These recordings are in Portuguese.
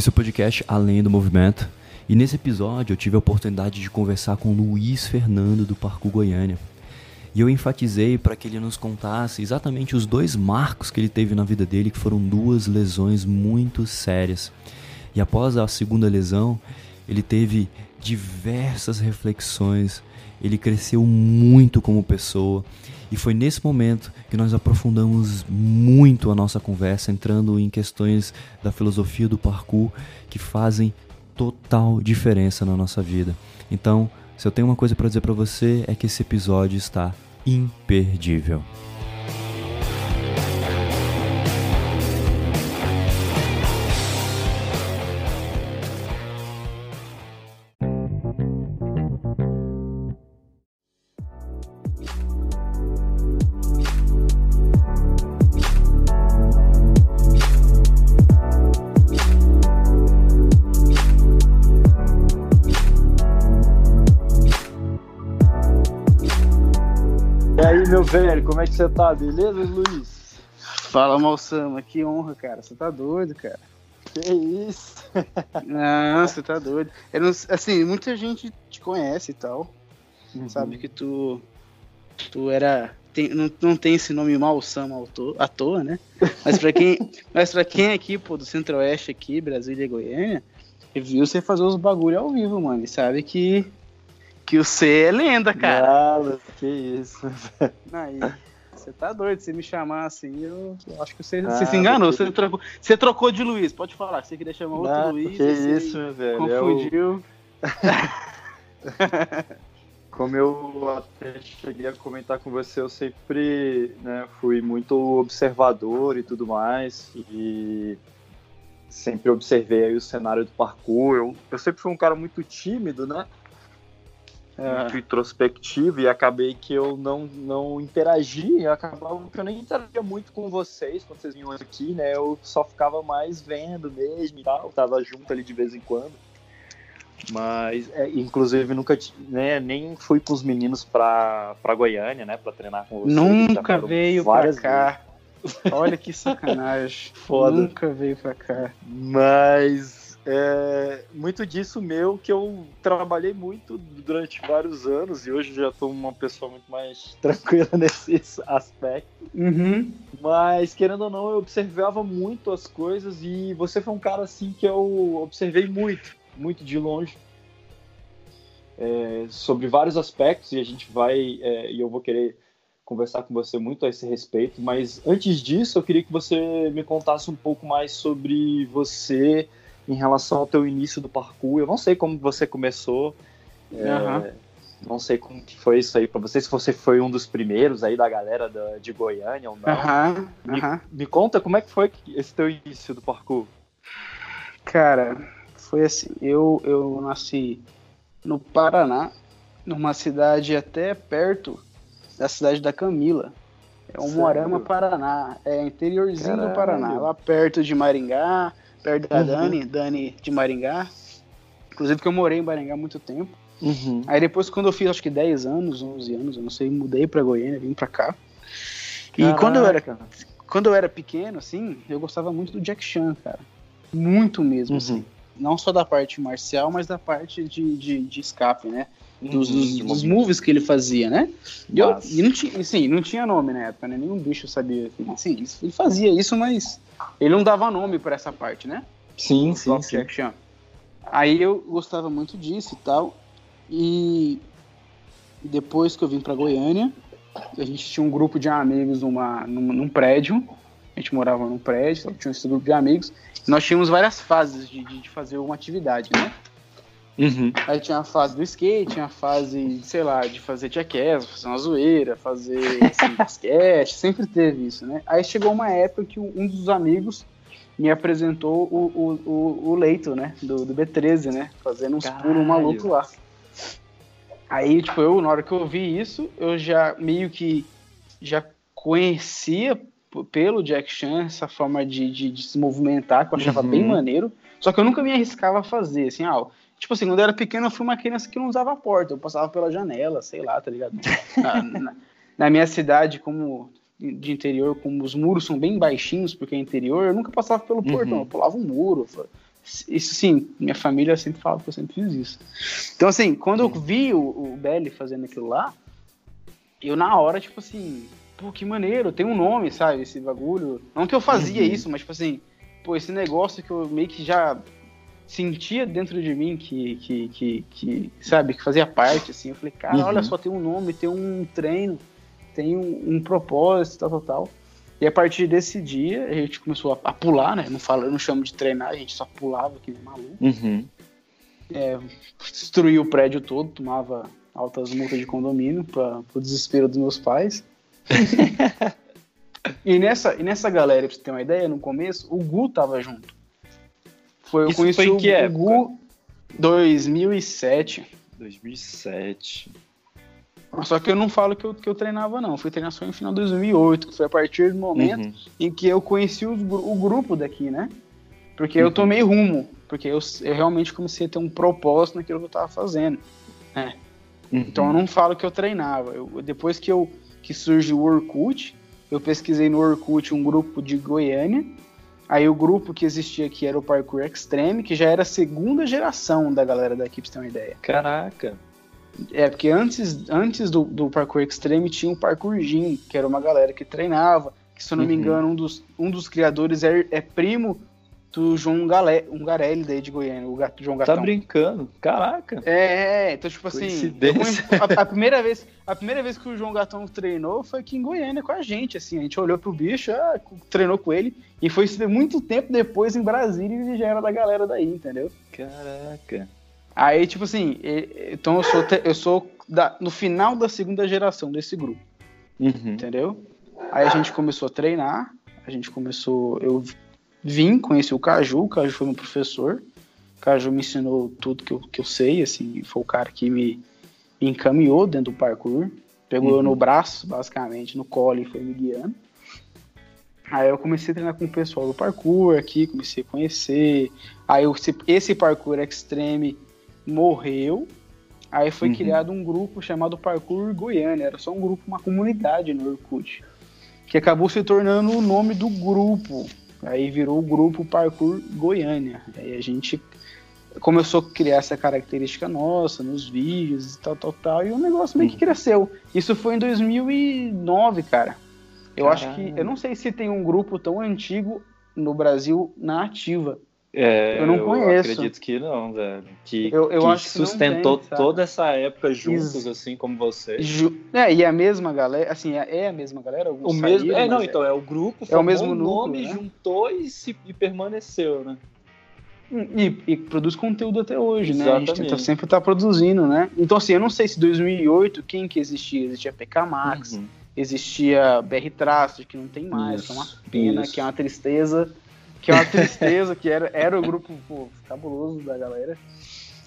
Esse é o podcast Além do Movimento. E nesse episódio eu tive a oportunidade de conversar com Luiz Fernando do Parkour Goiânia. E eu enfatizei para que ele nos contasse exatamente os dois marcos que ele teve na vida dele, que foram duas lesões muito sérias. E após a segunda lesão, ele teve diversas reflexões, ele cresceu muito como pessoa. E foi nesse momento que nós aprofundamos muito a nossa conversa, entrando em questões da filosofia do parkour que fazem total diferença na nossa vida. Então, se eu tenho uma coisa para dizer para você é que esse episódio está imperdível. Você tá? Beleza, Luiz? Fala, Malsama, que honra, cara. Você tá doido, cara. Que isso? Não, você tá doido. Não- assim, muita gente te conhece e tal. Sabe que tu. Tu era. tem- não, não tem esse nome Malsama à toa, né? Mas pra quem, mas pra quem é aqui, pô, do Centro-Oeste aqui, Brasília e Goiânia, viu você fazer os bagulho ao vivo, mano. E sabe que. Que você é lenda, cara. Que isso. Aí, você tá doido, se me chamar assim, eu, eu acho que você, Ah, você se enganou, porque- você trocou, você trocou de Luiz, pode falar, você queria chamar outro Nada, Luiz, que isso, meu velho. É o- confundiu. como eu até cheguei a comentar com você, eu sempre né, fui muito observador e tudo mais. E sempre observei o cenário do parkour. Eu, eu sempre fui um cara muito tímido, né? Muito introspectivo e acabei que eu não, não interagi, acabava que eu nem interagia muito com vocês quando vocês vinham aqui, né? Eu só ficava mais vendo mesmo e tal, tava junto ali de vez em quando. Mas, é, inclusive, nunca né, nem fui com os meninos pra, pra Goiânia, né? Pra treinar com vocês. nunca veio pra cá. Olha que sacanagem. Foda. Nunca veio pra cá. Mas é, muito disso meu que eu trabalhei muito durante vários anos e hoje já estou uma pessoa muito mais tranquila nesse aspecto. Uhum. Mas querendo ou não, eu observava muito as coisas e você foi um cara assim que eu observei muito, muito de longe. é, sobre vários aspectos e a gente vai é, e eu vou querer conversar com você muito a esse respeito, mas antes disso eu queria que você me contasse um pouco mais sobre você em relação ao teu início do parkour. Eu não sei como você começou, é, Aham. não sei como que foi isso aí para você, se você foi um dos primeiros aí da galera da- de Goiânia ou não. Aham. Me, Aham. me conta como é que foi esse teu início do parkour. Cara, foi assim, eu, eu nasci no Paraná, numa cidade até perto da cidade da Camila. É um Sério? Morama, Paraná. É interiorzinho Caralho. do Paraná, lá perto de Maringá, perto da Uhum. Dani, Dani de Maringá. Inclusive que eu morei em Maringá há muito tempo. Uhum. Aí depois, quando eu fiz acho que 10 anos, 11 anos, eu não sei, mudei pra Goiânia, vim pra cá. E quando eu, era, quando eu era pequeno, assim, eu gostava muito do Jack Chan, cara. Muito mesmo, Uhum. assim. Não só da parte marcial, mas da parte de, de, de escape, né? Dos, Uhum, dos, dos movimento. moves que ele fazia, né? E, eu, e não tinha, assim, não tinha nome na época, né? Nenhum bicho sabia. Assim, ele- ele fazia isso, mas ele não dava nome pra essa parte, né? Sim, sim, sim. Aí eu gostava muito disso e tal. E depois que eu vim pra Goiânia, a gente tinha um grupo de amigos numa, num, num prédio. A gente morava num prédio, tinha esse grupo de amigos. Nós tínhamos várias fases de, de, de fazer uma atividade, né? Uhum. Aí tinha a fase do skate, tinha a fase, sei lá, de fazer jackass, fazer uma zoeira, fazer assim, basquete, sempre teve isso, né? Aí chegou uma época que um dos amigos me apresentou o, o, o, o leito, né? Do, do B13, né? Fazendo uns Caralho. pulos malucos lá. Aí, tipo, eu, na hora que eu vi isso, eu já meio que já conhecia pelo Jack Chan essa forma de, de, de se movimentar, que eu achava Uhum. bem maneiro. Só que eu nunca me arriscava a fazer, assim, ah, tipo assim, quando eu era pequeno, eu fui uma criança que não usava a porta, eu passava pela janela, sei lá, tá ligado? Na, na- na minha cidade, como de interior, como os muros são bem baixinhos, porque é interior, eu nunca passava pelo Uhum. portão, eu pulava um muro, Isso sim, minha família sempre fala que eu sempre fiz isso. Então, assim, quando eu vi o, o Belly fazendo aquilo lá, eu na hora, tipo assim, pô, que maneiro, tem um nome, sabe, esse bagulho. Não que eu fazia uhum. isso, mas, tipo assim, pô, esse negócio que eu meio que já sentia dentro de mim que, que, que, que sabe, que fazia parte, assim. Eu falei, cara, uhum. olha só, tem um nome, tem um treino, tem um, um propósito, tal, tal, tal. E a partir desse dia, a gente começou a, a pular, né? Não falo, eu não chamo de treinar, a gente só pulava que nem maluco. Uhum. É, destruía o prédio todo, tomava altas multas de condomínio para o desespero dos meus pais. e, nessa, e nessa galera, pra você ter uma ideia, no começo, o Gu tava junto. Foi, eu Isso conheci foi em que o, época? Gu 2007. 2007. Só que eu não falo que eu, que eu treinava, não. Eu fui treinar só no final de 2008, que foi a partir do momento uhum. em que eu conheci o, o grupo daqui, né? Porque uhum. eu tomei rumo. Porque eu, eu realmente comecei a ter um propósito naquilo que eu tava fazendo. Né? Uhum. Então eu não falo que eu treinava. Eu, depois que, eu, que surgiu o Orkut, eu pesquisei no Orkut um grupo de Goiânia. Aí o grupo que existia aqui era o Parkour Extreme, que já era a segunda geração da galera daqui, pra você ter uma ideia. Caraca! É, porque antes, antes do, do Parkour Extreme tinha o Parkour Gym, que era uma galera que treinava, que se eu não uhum. me engano, um dos, um dos criadores é, é primo do João Galé, um Garelli daí de Goiânia, o gato, João Gatão. Tá brincando? Caraca. É, é então tipo assim, a, a, primeira vez, a primeira vez que o João Gatão treinou foi aqui em Goiânia com a gente, assim, a gente olhou pro bicho, ah, treinou com ele e foi muito tempo depois em Brasília e já era da galera daí, entendeu? Caraca. Aí, tipo assim, então eu sou, eu sou da, no final da segunda geração desse grupo. Uhum. Entendeu? Aí a gente começou a treinar, a gente começou. Eu vim, conheci o Caju, o Caju foi meu professor. O Caju me ensinou tudo que eu, que eu sei, assim, foi o cara que me, me encaminhou dentro do parkour. Pegou uhum. eu no braço, basicamente, no colo e foi me guiando. Aí eu comecei a treinar com o pessoal do parkour aqui, comecei a conhecer. Aí eu, esse parkour extreme morreu. Aí foi uhum. criado um grupo chamado Parkour Goiânia. Era só um grupo, uma comunidade no Orkut. Que acabou se tornando o nome do grupo. Aí virou o grupo Parkour Goiânia. Aí a gente começou a criar essa característica nossa nos vídeos e tal, tal, tal. E o negócio meio que uhum. cresceu. Isso foi em 2009, cara. Eu Caramba. acho que. Eu não sei se tem um grupo tão antigo no Brasil na ativa. É, eu não conheço. Eu acredito que não, velho. Que, eu, eu que acho que sustentou tem, toda essa época juntos, Isso. assim como você. Ju... É, e a mesma galera, assim, é, é a mesma galera? O mesmo, é, não, então, é o grupo, é o mesmo nome, né? juntou e, se, e permaneceu, né? Hum, e, e, produz conteúdo até hoje, né? Exatamente. A gente tá, sempre tá produzindo, né? Então, assim, eu não sei se 2008, quem que existia? Existia PK Max, uhum. existia BR Traço, que não tem mais, isso, que é uma pena, isso. que é uma tristeza que é uma tristeza, que era, era o grupo pô, cabuloso da galera.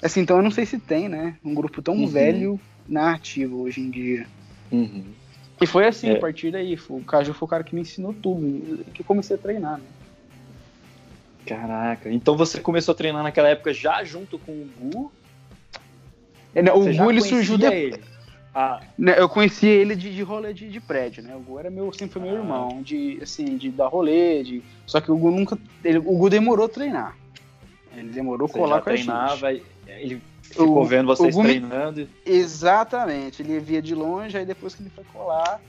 Assim, então eu não sei se tem, né? Um grupo tão uhum. velho na ativa hoje em dia. Uhum. E foi assim, é. a partir daí. O Caju foi o cara que me ensinou tudo, que eu comecei a treinar, né? Caraca, então você começou a treinar naquela época já junto com o Gu? É, não, o Gu ele surgiu depois. Ah. Né, eu conheci ele de, de rolê de, de, prédio, né? O Gu era meu, sempre foi meu ah. irmão, de assim, de dar rolê, de. Só que o Gu nunca. Ele, o Gu demorou a treinar. Ele demorou a colar com treinava, a gente. Ele ficou o, vendo vocês treinando. Exatamente. Ele via de longe, aí depois que ele foi colar,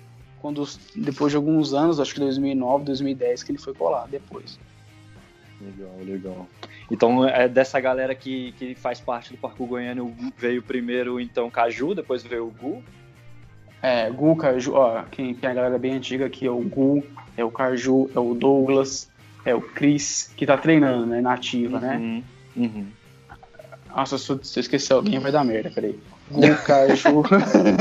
quando depois de alguns anos, acho que 2009, 2010, que ele foi colar depois. Legal, legal. Então, é dessa galera que, que faz parte do Parkour Goiânia, veio primeiro, então, Caju, depois veio o Gu. É, Gu, Caju, ó, quem tem a galera bem antiga aqui é o Gu, é o Caju, é o Douglas, é o Chris, que tá treinando, né, nativa, né? uhum, né? Uhum. Nossa, se eu, se eu esquecer alguém vai dar merda, peraí. Gu, Caju.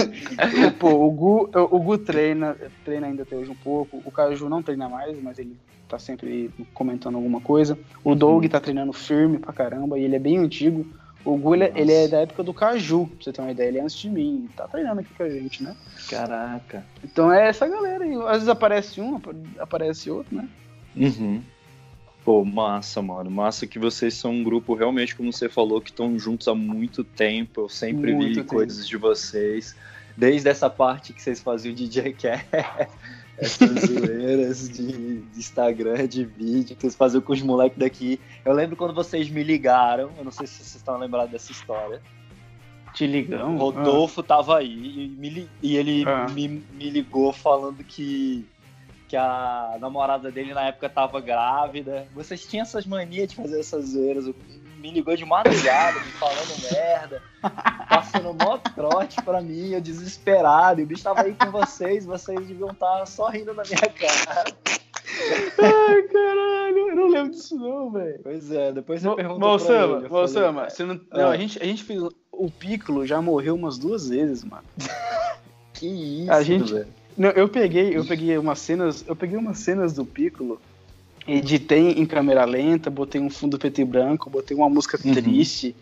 Pô, o Gu, o Gu treina, treina ainda até hoje um pouco. O Caju não treina mais, mas ele tá sempre comentando alguma coisa. O Doug tá treinando firme pra caramba e ele é bem antigo. O Gu, ele, ele, é da época do Caju, pra você ter uma ideia. Ele é antes de mim. Tá treinando aqui com a gente, né? Caraca. Então é essa galera aí. Às vezes aparece um, aparece outro, né? Uhum. Pô, massa, mano. Massa que vocês são um grupo realmente, como você falou, que estão juntos há muito tempo. Eu sempre muito vi tempo. coisas de vocês. Desde essa parte que vocês faziam de DJ essas zoeiras de, de, Instagram, de vídeo, que vocês faziam com os moleques daqui. Eu lembro quando vocês me ligaram, eu não sei se vocês estão lembrados dessa história. Te ligam? O Rodolfo ah. tava aí e, me, e ele ah. me, me ligou falando que que a namorada dele na época tava grávida. Vocês tinham essas manias de fazer essas zoeiras. Me ligou de madrugada, me falando merda, passando mó trote pra mim, eu desesperado. E o bicho tava aí com vocês, vocês deviam estar só rindo na minha cara. Ai, caralho, eu não lembro disso não, velho. Pois é, depois você pergunta Moçama, pra ele. Moçama, você não... Ah. não a, gente, a gente fez... O Piccolo já morreu umas duas vezes, mano. que isso, a gente... velho não, eu peguei, eu peguei umas cenas, eu peguei umas cenas do Piccolo, editei em câmera lenta, botei um fundo preto e branco, botei uma música uhum. triste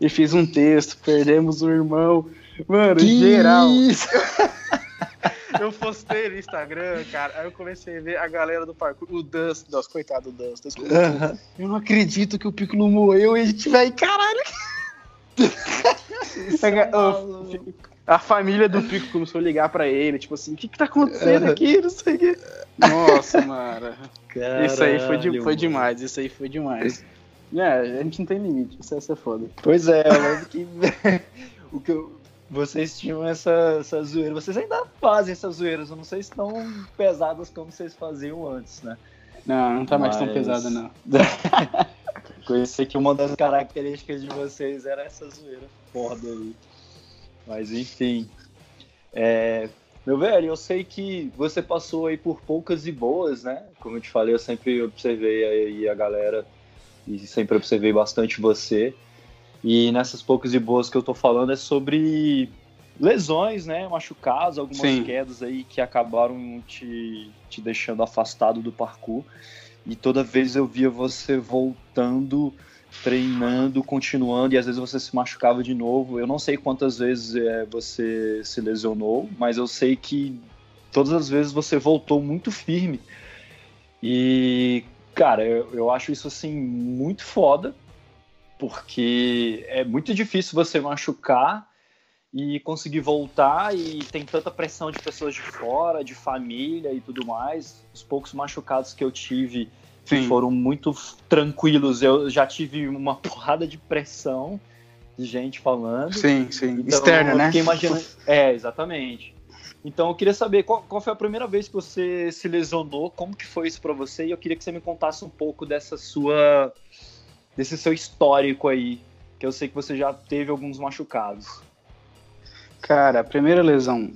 e fiz um texto, perdemos o irmão. Mano, que geral. Isso? eu postei no Instagram, cara, aí eu comecei a ver a galera do parkour, o Dust, nossa, coitado do Dust, uhum. eu não acredito que o Piccolo morreu e a gente vai, caralho. Isso é a família do Pico começou a ligar pra ele, tipo assim, o que que tá acontecendo aqui? Não sei o que. Nossa, mano. Caralho, isso aí foi, de, foi demais, isso aí foi demais. É, a gente não tem limite, isso, isso é foda. Pois é, lembro que o que eu, vocês tinham essa, essa zoeira. Vocês ainda fazem essas zoeiras, eu não sei se tão pesadas como vocês faziam antes, né? Não, não tá Mas... mais tão pesada, não. Conheci que uma das características de vocês era essa zoeira foda aí. Mas enfim. É, meu velho, eu sei que você passou aí por poucas e boas, né? Como eu te falei, eu sempre observei aí a galera e sempre observei bastante você. E nessas poucas e boas que eu tô falando é sobre lesões, né? Machucados, algumas Sim. quedas aí que acabaram te, te deixando afastado do parkour. E toda vez eu via você voltando treinando, continuando, e às vezes você se machucava de novo. Eu não sei quantas vezes é, você se lesionou, mas eu sei que todas as vezes você voltou muito firme. E, cara, eu, eu acho isso assim muito foda, porque é muito difícil você machucar e conseguir voltar e tem tanta pressão de pessoas de fora, de família e tudo mais. Os poucos machucados que eu tive Sim. foram muito tranquilos. Eu já tive uma porrada de pressão de gente falando. Sim, sim. Então, Externa, né? Imaginando... É, exatamente. Então eu queria saber qual, qual, foi a primeira vez que você se lesionou, como que foi isso para você? E eu queria que você me contasse um pouco dessa sua desse seu histórico aí, que eu sei que você já teve alguns machucados. Cara, a primeira lesão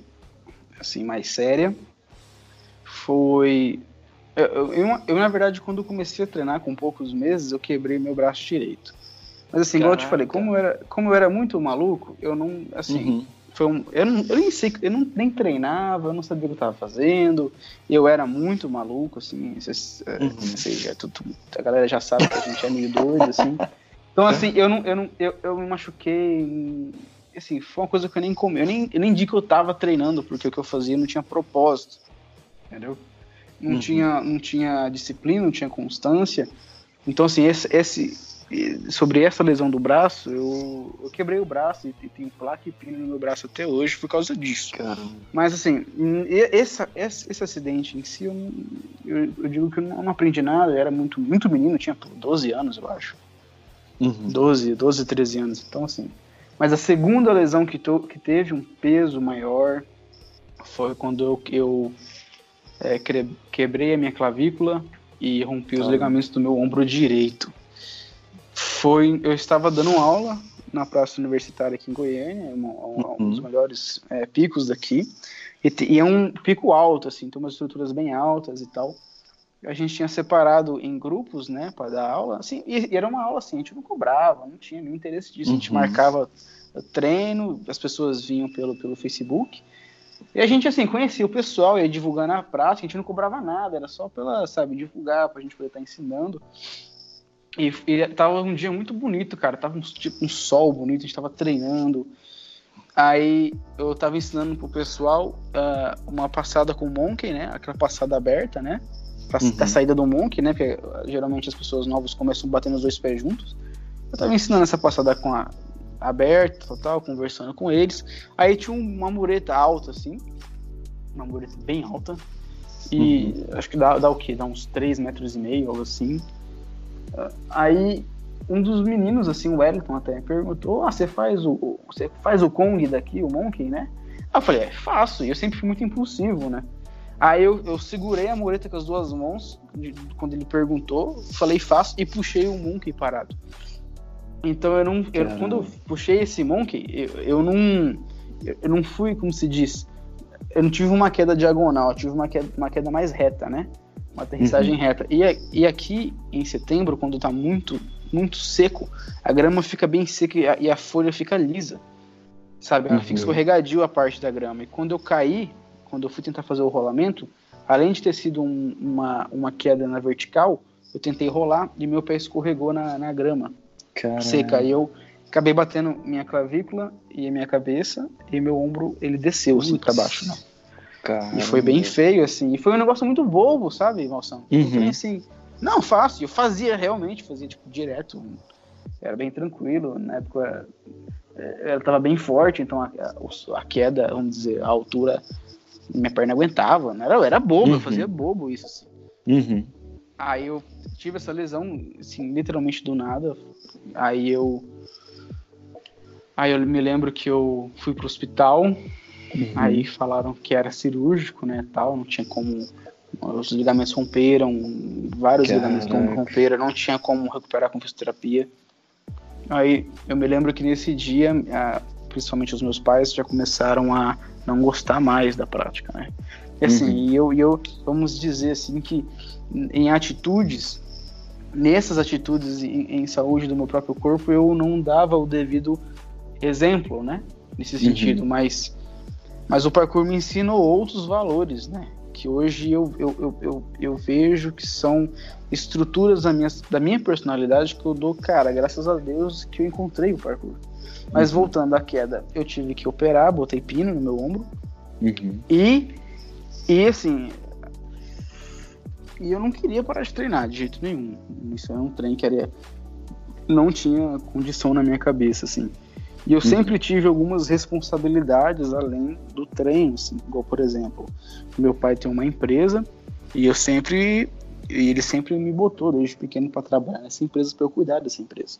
assim mais séria foi eu, eu, eu, na verdade, quando comecei a treinar com poucos meses, eu quebrei meu braço direito. Mas assim, igual eu te falei, como eu, era, como eu era muito maluco, eu não, assim, uhum. foi um, eu, não, eu nem sei, eu não, nem treinava, eu não sabia o que eu tava fazendo, eu era muito maluco, assim, cês, é, uhum. sei, é tudo, a galera já sabe que a gente é meio doido, assim. Então, assim, eu não, eu não, eu, eu me machuquei, assim, foi uma coisa que eu nem comi, eu nem, eu nem digo que eu tava treinando, porque o que eu fazia não tinha propósito, entendeu? Não, uhum. tinha, não tinha disciplina, não tinha constância. Então, assim, esse, esse, sobre essa lesão do braço, eu, eu quebrei o braço e, e tenho placa e pino no meu braço até hoje por causa disso. Caramba. Mas, assim, esse, esse, esse acidente em si, eu, eu, eu, digo que eu não aprendi nada, eu era muito, muito menino, tinha 12 anos, eu acho. Uhum. 12, 12, 13 anos. Então, assim. Mas a segunda lesão que, to, que teve um peso maior foi quando eu, eu é, quebrei a minha clavícula e rompi os ligamentos do meu ombro direito. Foi, eu estava dando aula na praça universitária aqui em Goiânia, um, um, um dos uhum. melhores é, picos daqui, e, e, é um pico alto, assim, tem umas estruturas bem altas e tal. A gente tinha separado em grupos, né, para dar aula, assim, e, e, era uma aula assim, a gente não cobrava, não tinha nenhum interesse disso, uhum. a gente uhum. marcava treino, as pessoas vinham pelo, pelo Facebook, e a gente, assim, conhecia o pessoal, ia divulgar na prática, a gente não cobrava nada, era só pela, sabe, divulgar, pra gente poder estar tá ensinando. E, e tava um dia muito bonito, cara, tava um, tipo, um sol bonito, a gente tava treinando. Aí eu tava ensinando pro pessoal uh, uma passada com o Monkey, né, aquela passada aberta, né, pra, uhum. da saída do Monkey, né, porque geralmente as pessoas novas começam batendo os dois pés juntos. Eu tava ensinando essa passada com a, aberto, total, conversando com eles. Aí tinha uma mureta alta, assim, uma mureta bem alta. E uhum. acho que dá, dá o quê? Dá uns 3 metros e meio, algo assim. Aí um dos meninos, assim, o Wellington até, perguntou: Ah, você faz o. Você faz o Kong daqui, o Monkey, né? Aí eu falei, é, faço. E eu sempre fui muito impulsivo, né? Aí eu, eu segurei a mureta com as duas mãos, de, quando ele perguntou, falei, faço, e puxei o Monkey parado. Então eu não. Eu, quando eu puxei esse Monkey, eu, eu não. Eu não fui, como se diz. Eu não tive uma queda diagonal, eu tive uma queda, uma queda mais reta, né? Uma aterrissagem uhum. reta. E, e aqui em setembro, quando tá muito, muito seco, a grama fica bem seca e a, e a folha fica lisa. Sabe? Ela uhum. fica escorregadio a parte da grama. E quando eu caí, quando eu fui tentar fazer o rolamento, além de ter sido um, uma, uma queda na vertical, eu tentei rolar e meu pé escorregou na, na grama Caramba. seca. E eu acabei batendo minha clavícula e a minha cabeça e meu ombro ele desceu assim para baixo, né? E foi bem feio assim. E foi um negócio muito bobo, sabe, Malsão? Uhum. assim, não, fácil. Eu fazia realmente, fazia tipo direto. Era bem tranquilo. Na época é, ela tava bem forte, então a, a, queda, vamos dizer, a altura minha perna aguentava. Não era, era bobo, uhum. eu fazia bobo isso. Assim. Uhum. Aí eu tive essa lesão, assim, literalmente do nada. Aí eu. Aí eu me lembro que eu fui pro hospital. Uhum. Aí falaram que era cirúrgico, né? Tal, não tinha como. Os ligamentos romperam, vários Caraca. ligamentos romperam, não tinha como recuperar com fisioterapia. Aí eu me lembro que nesse dia, principalmente os meus pais já começaram a não gostar mais da prática, né? E assim, uhum. eu, eu, vamos dizer assim que em atitudes, nessas atitudes em, em, saúde do meu próprio corpo, eu não dava o devido exemplo, né? Nesse uhum. sentido, mas, mas o parkour me ensinou outros valores, né? Que hoje eu, eu, eu, eu, eu vejo que são estruturas da minha, da minha personalidade que eu dou, cara, graças a Deus que eu encontrei o parkour. Mas uhum. voltando à queda, eu tive que operar, botei pino no meu ombro. Uhum. E, e assim. E eu não queria parar de treinar de jeito nenhum. Isso era um trem que era, não tinha condição na minha cabeça, assim. E eu uhum. sempre tive algumas responsabilidades além do treino, assim, igual por exemplo, meu pai tem uma empresa e eu sempre e ele sempre me botou desde pequeno para trabalhar nessa empresa para eu cuidar dessa empresa.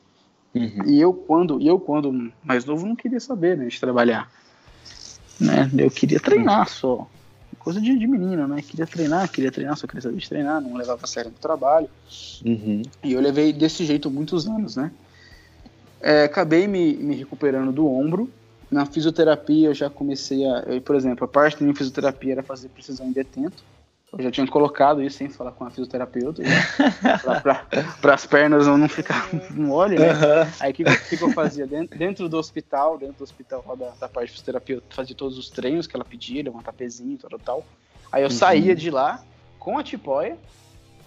Uhum. E eu quando, eu quando mais novo não queria saber né, de trabalhar. Né? Eu queria treinar só. Coisa de, de menino, né? Queria treinar, queria treinar, só queria saber de treinar, não levava a sério o trabalho. Uhum. E eu levei desse jeito muitos anos, né? É, acabei me, me recuperando do ombro. Na fisioterapia eu já comecei a. Eu, por exemplo, a parte da minha fisioterapia era fazer precisão em detento. Eu já tinha colocado isso sem falar com a fisioterapeuta, para as pernas não ficar mole, né? Uhum. Aí o que, que, que, eu fazia? Dentro, dentro, do hospital, dentro do hospital da, da parte de fisioterapia, eu fazia todos os treinos que ela pedia, levantar pezinho, tal, tal. Aí eu uhum. saía de lá com a tipóia,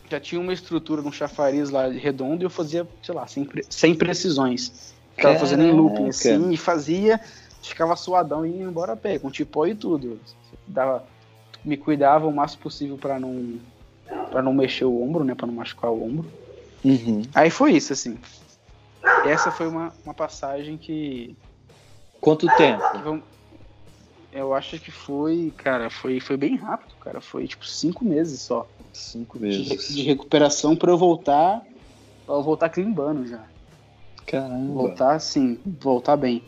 já tinha uma estrutura, um chafariz lá redondo, e eu fazia, sei lá, sem, sem precisões. Ficava fazendo em looping, assim, e fazia, ficava suadão e ia embora a pé, com tipóia e tudo. Dava me cuidava o máximo possível para não para não mexer o ombro, né, para não machucar o ombro. Uhum. Aí foi isso, assim. Essa foi uma, uma passagem que. Quanto tempo? Que eu acho que foi, cara, foi, foi bem rápido, cara. Foi tipo cinco meses só. Cinco meses. De, de recuperação para eu voltar. Pra eu voltar climbando já. Caramba. Voltar, sim, voltar bem.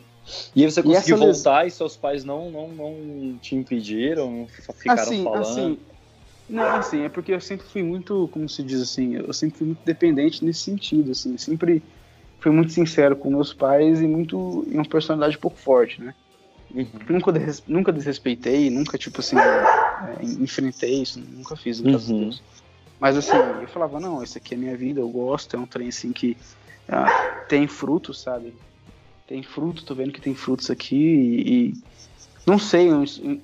E você conseguiu e voltar les... e seus pais não, não, não te impediram, ficaram assim, falando? Assim, não, assim, é porque eu sempre fui muito, como se diz assim, eu sempre fui muito dependente nesse sentido, assim, sempre fui muito sincero com meus pais e muito, e uma personalidade um pouco forte, né? Uhum. Nunca, des, nunca desrespeitei, nunca, tipo assim, é, enfrentei isso, nunca fiz, graças uhum. a Deus. Mas assim, eu falava, não, isso aqui é minha vida, eu gosto, é um trem assim que ah, tem frutos, sabe? Tem frutos, tô vendo que tem frutos aqui e, e não sei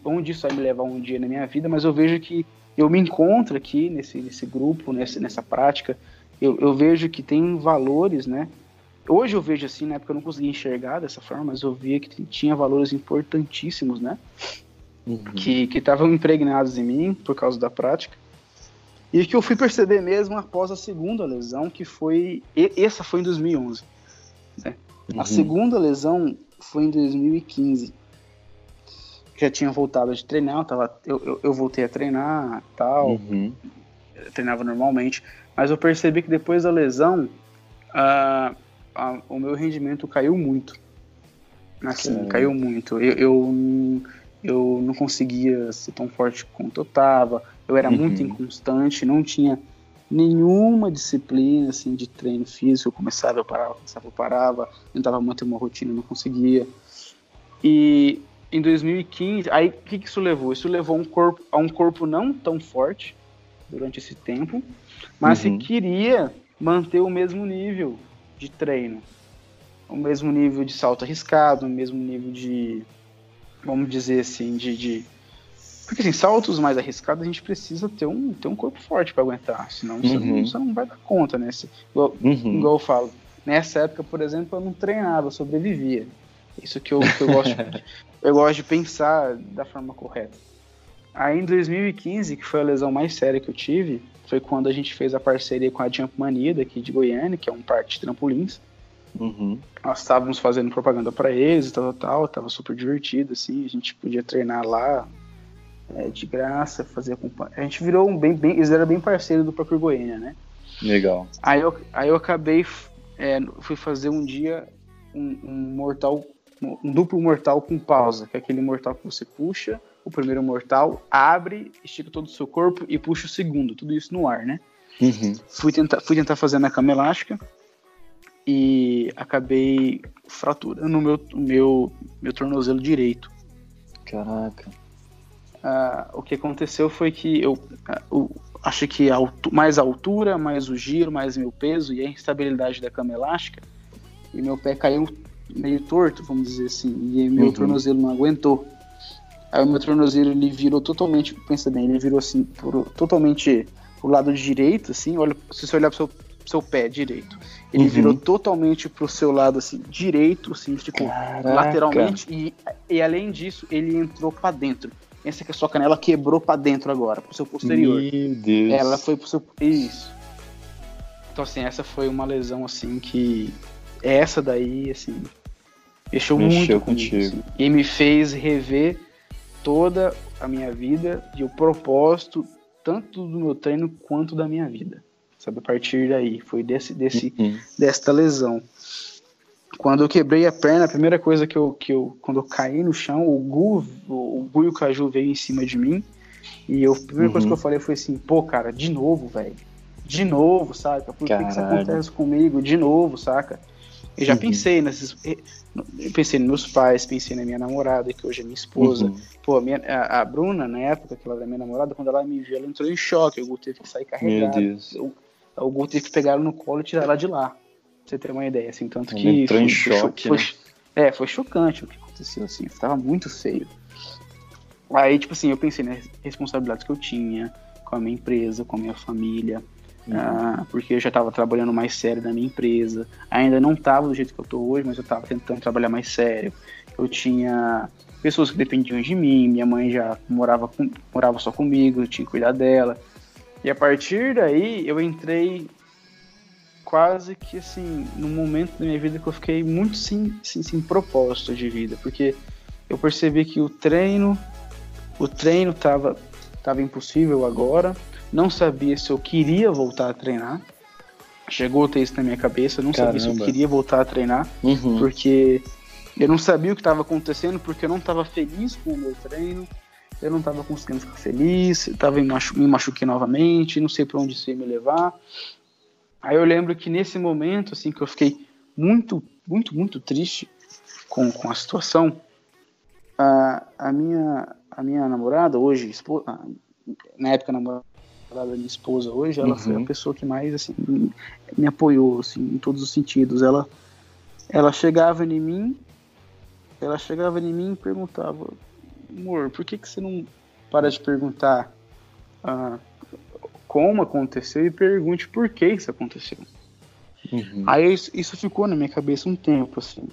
onde isso vai me levar um dia na minha vida, mas eu vejo que eu me encontro aqui nesse, nesse grupo, nessa, nessa prática, eu, eu vejo que tem valores, né? Hoje eu vejo assim, na época eu não conseguia enxergar dessa forma, mas eu via que tinha valores importantíssimos, né? Uhum. Que estavam impregnados em mim por causa da prática. E que eu fui perceber mesmo após a segunda lesão, que foi. Essa foi em 2011. Né? Uhum. A segunda lesão foi em 2015. já tinha voltado de treinar, eu, tava, eu, eu, eu voltei a treinar tal, Uhum. treinava normalmente, mas eu percebi que depois da lesão, a- o meu rendimento caiu muito. Assim, caiu muito. Eu, eu, eu não conseguia ser tão forte quanto eu tava, eu era Uhum. muito inconstante, não tinha nenhuma disciplina assim, de treino físico. Eu começava, eu parava, começava, eu parava, tentava manter uma rotina, não conseguia. E em 2015, aí o que, que isso levou? Isso levou um corpo, a um corpo não tão forte durante esse tempo, mas Uhum. que queria manter o mesmo nível de treino, o mesmo nível de salto arriscado, o mesmo nível de, vamos dizer assim, de, de porque assim, saltos mais arriscados a gente precisa ter um, ter um corpo forte para aguentar, senão você, não, Uhum. você não vai dar conta, né? Se- igual, Uhum. igual eu falo, nessa época, por exemplo, eu não treinava, eu sobrevivia. Isso que eu, que eu gosto, eu gosto de pensar da forma correta. Aí em 2015, que foi a lesão mais séria que eu tive, foi quando a gente fez a parceria com a Jump Mania daqui de Goiânia, que é um parque de trampolins. Uhum. Nós estávamos fazendo propaganda para eles e tal, tal, tal, tava super divertido, assim, a gente podia treinar lá é, de graça, fazer. A gente virou um bem, bem, eles eram bem parceiro do próprio Goiânia, né? Legal. Aí eu, aí eu acabei, é, fui fazer um dia um, um mortal, um duplo mortal com pausa, que é aquele mortal que você puxa, o primeiro mortal, abre, estica todo o seu corpo e puxa o segundo, tudo isso no ar, né? Uhum. Fui tentar, fui tentar fazer na cama elástica e acabei fraturando o meu, meu, meu tornozelo direito. Caraca. Ah, o que aconteceu foi que eu ah, o- achei que a mais a altura, mais o giro, mais meu peso e a instabilidade da cama elástica, e meu pé caiu meio torto, vamos dizer assim, e meu Uhum. tornozelo não aguentou. Aí o meu tornozelo ele virou totalmente, pensa bem, ele virou assim, pro- totalmente pro lado direito, assim, olha, se você olhar pro seu, seu pé direito, ele Uhum. virou totalmente pro seu lado assim, direito, assim, tipo, Caraca. lateralmente e, e além disso ele entrou pra dentro. Pensa que a sua canela quebrou pra dentro agora, pro seu posterior. Meu Deus. Ela foi pro seu isso. Então assim, essa foi uma lesão assim que essa daí assim mexeu, Mexeu muito comigo, contigo. assim, e me fez rever toda a minha vida e o propósito tanto do meu treino quanto da minha vida. Sabe, a partir daí, foi desse desse Uhum. desta lesão. Quando eu quebrei a perna, a primeira coisa que eu, que eu quando eu caí no chão, o Gu, o, Gu e o Caju veio em cima de mim. E eu, a primeira coisa Uhum. que eu falei foi assim, pô, cara, de novo, velho. De novo, saca? Por que, que isso Caralho. acontece comigo? De novo, saca? Eu já Uhum. pensei nesses. Eu pensei nos meus pais, pensei na minha namorada, que hoje é minha esposa. Uhum. Pô, a, minha, a, a Bruna, na época que ela era minha namorada, quando ela me viu, ela entrou em choque. O Gu teve que sair Meu carregado. Deus. O, o Gu teve que pegar ela no colo e tirar ela de lá. Você ter uma ideia, assim, tanto Ele que. entrou em foi- choque, foi- né? É, foi chocante o que aconteceu, assim, tava muito feio. Aí, tipo assim, eu pensei nas responsabilidades que eu tinha com a minha empresa, com a minha família, Uhum. ah, porque eu já tava trabalhando mais sério na minha empresa. Ainda não tava do jeito que eu tô hoje, mas eu tava tentando trabalhar mais sério. Eu tinha pessoas que dependiam de mim, minha mãe já morava, com, morava só comigo, eu tinha que cuidar dela. E a partir daí eu entrei quase que assim, num momento da minha vida que eu fiquei muito sem, sem, sem propósito de vida, porque eu percebi que o treino, o treino tava, tava impossível agora, não sabia se eu queria voltar a treinar. Chegou a ter isso na minha cabeça, não sabia se eu Caramba. queria voltar a treinar, Uhum. porque eu não sabia o que estava acontecendo, porque eu não estava feliz com o meu treino, eu não estava conseguindo ficar feliz, eu tava me, machu me machuquei novamente, não sei para onde isso ia me levar. Aí eu lembro que nesse momento, assim, que eu fiquei muito, muito, muito triste com, com a situação, a, a, minha, a minha namorada, hoje, esposa, na época namorada da minha esposa hoje, ela foi a Uhum. pessoa que mais, assim, me, me apoiou, assim, em todos os sentidos. Ela, ela chegava em mim, ela chegava em mim e perguntava, amor, por que, que você não para de perguntar ah, como aconteceu e pergunte por que isso aconteceu? Uhum. Aí isso, ficou na minha cabeça um tempo, assim.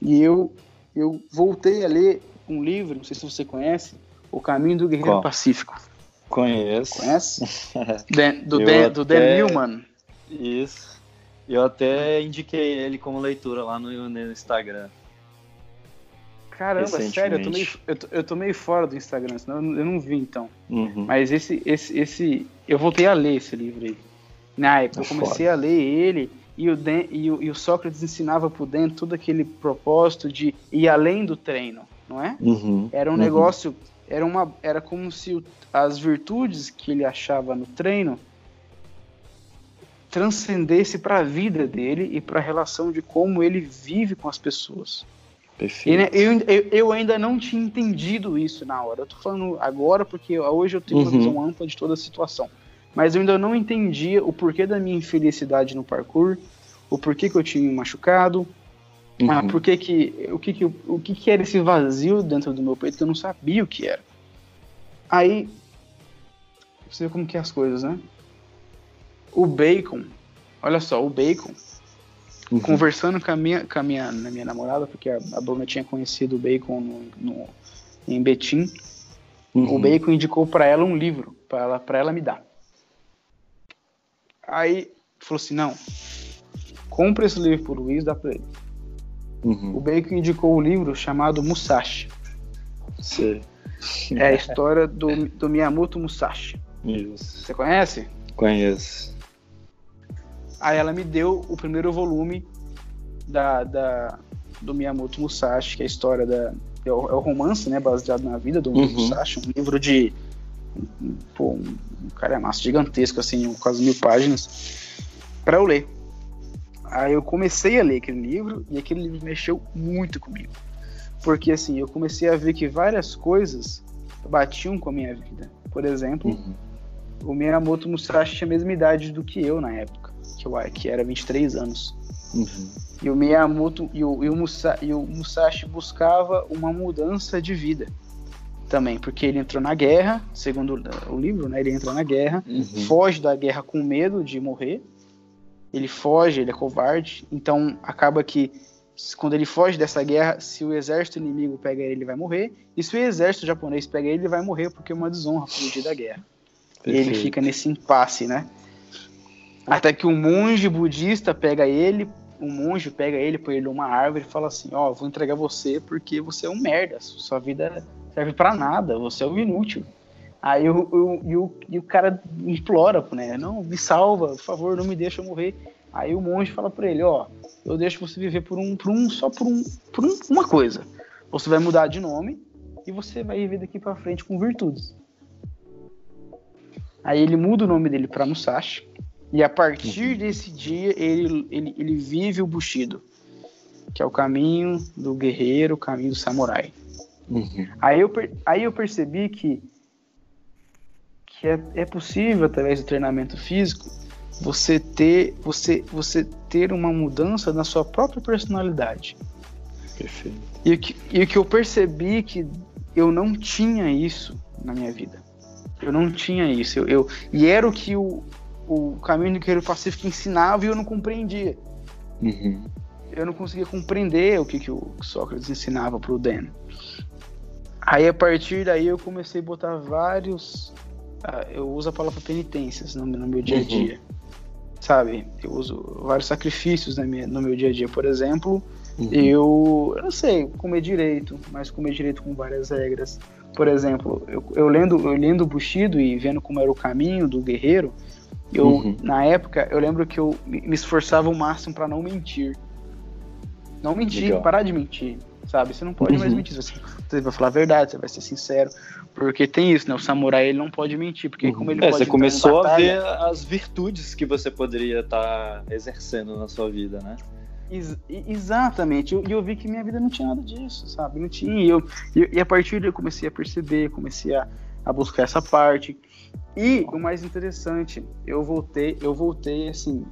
E eu, eu voltei a ler um livro, não sei se você conhece, O Caminho do Guerreiro Qual? Pacífico. Conheço. Conhece? Dan- do, Dan, do Dan até- Millman. Isso. Eu até indiquei ele como leitura lá no, no Instagram. Caramba, sério, eu tô, meio, eu, tô, eu tô meio fora do Instagram, senão eu não, eu não vi então. Uhum. Mas esse, esse, esse. Eu voltei a ler esse livro aí. Na época, eu comecei a ler ele e o, Dan, e o, e o Sócrates ensinava por dentro todo aquele propósito de ir além do treino, não é? Uhum. Era um uhum. negócio, era, uma, era como se as virtudes que ele achava no treino transcendesse para a vida dele e para a relação de como ele vive com as pessoas. Perfeito. Né, eu, eu, eu, ainda não tinha entendido isso na hora. Eu tô falando agora porque hoje eu tenho uhum. uma visão ampla de toda a situação. Mas eu ainda não entendia o porquê da minha infelicidade no parkour, o porquê que eu tinha me machucado, uhum. ah, porquê que, o, que, que, o que, que era esse vazio dentro do meu peito que eu não sabia o que era. Aí, você vê como que é as coisas, né? O Bacon, olha só, o Bacon uhum. conversando com a minha, com a minha, na minha namorada, porque a, a Bruna tinha conhecido o Bacon no, no em Betim. Uhum. O Bacon indicou para ela um livro, para ela, ela me dar. Aí falou assim: não, compra esse livro pro Luiz, dá para ele. Uhum. O Bacon indicou o um livro chamado Musashi. Sim. É a história do, do Miyamoto Musashi. Isso. Você conhece? Conheço. Aí ela me deu o primeiro volume da, da, do Miyamoto Musashi, que é a história da. É o, é o romance, né? Baseado na vida do uhum. Musashi, um livro de. Pô, um, um cara massa, gigantesco, assim, quase mil páginas, para eu ler. Aí eu comecei a ler aquele livro e aquele livro mexeu muito comigo. Porque assim, eu comecei a ver que várias coisas batiam com a minha vida. Por exemplo, uhum. o Miyamoto Musashi tinha a mesma idade do que eu na época que, eu, que era 23 anos. Uhum. E o Miyamoto e o, e, o Musa, e o Musashi buscava uma mudança de vida também, porque ele entrou na guerra, segundo o livro, né? Ele entrou na guerra, uhum. foge da guerra com medo de morrer. Ele foge, ele é covarde, então acaba que quando ele foge dessa guerra, se o exército inimigo pega ele, ele vai morrer, e se o exército japonês pega ele, ele vai morrer porque é uma desonra fugir da guerra. Perfeito. E ele fica nesse impasse, né? Até que um monge budista pega ele, um monge pega ele, põe ele numa árvore e fala assim: Ó, oh, vou entregar você porque você é um merda, sua vida serve para nada, você é um inútil. Aí o, o, e o, cara implora, né? Não, me salva, por favor, não me deixa morrer. Aí o monge fala para ele: Ó, eu deixo você viver por um, por um só por, um, por um, uma coisa. Você vai mudar de nome e você vai viver daqui para frente com virtudes. Aí ele muda o nome dele para Musashi e a partir desse dia, ele, ele, ele vive o Bushido, que é o caminho do guerreiro, o caminho do samurai. Uhum. Aí, eu, aí eu percebi que, que é, é possível, através do treinamento físico, você ter, você, você ter uma mudança na sua própria personalidade. Perfeito. E o que, e o que eu percebi que eu não tinha isso na minha vida. Eu não tinha isso. Eu, eu, e era o que o, o caminho do Guerreiro Pacífico ensinava e eu não compreendia. Uhum. Eu não conseguia compreender o que, que o Sócrates ensinava para o Dan. Aí a partir daí eu comecei a botar vários. Uh, eu uso a palavra penitências no, no meu dia a dia. Uhum. Sabe? Eu uso vários sacrifícios minha, no meu dia a dia. Por exemplo, uhum. eu, eu não sei, comer direito, mas comer direito com várias regras. Por exemplo, eu, eu lendo, eu lendo o Bushido e vendo como era o caminho do guerreiro, eu, uhum. na época, eu lembro que eu me esforçava o máximo para não mentir. Não mentir, Legal. parar de mentir, sabe? Você não pode uhum. mais mentir. Você, você vai falar a verdade, você vai ser sincero. Porque tem isso, né? O samurai ele não pode mentir, porque uhum. como ele é, pode Você começou batalha, a ver as virtudes que você poderia estar tá exercendo na sua vida, né? Ex exatamente. E eu, eu, vi que minha vida não tinha nada disso, sabe? Não tinha. E, eu, e, e a partir daí eu comecei a perceber, comecei a, a buscar essa parte. E o mais interessante, eu voltei, eu voltei assim,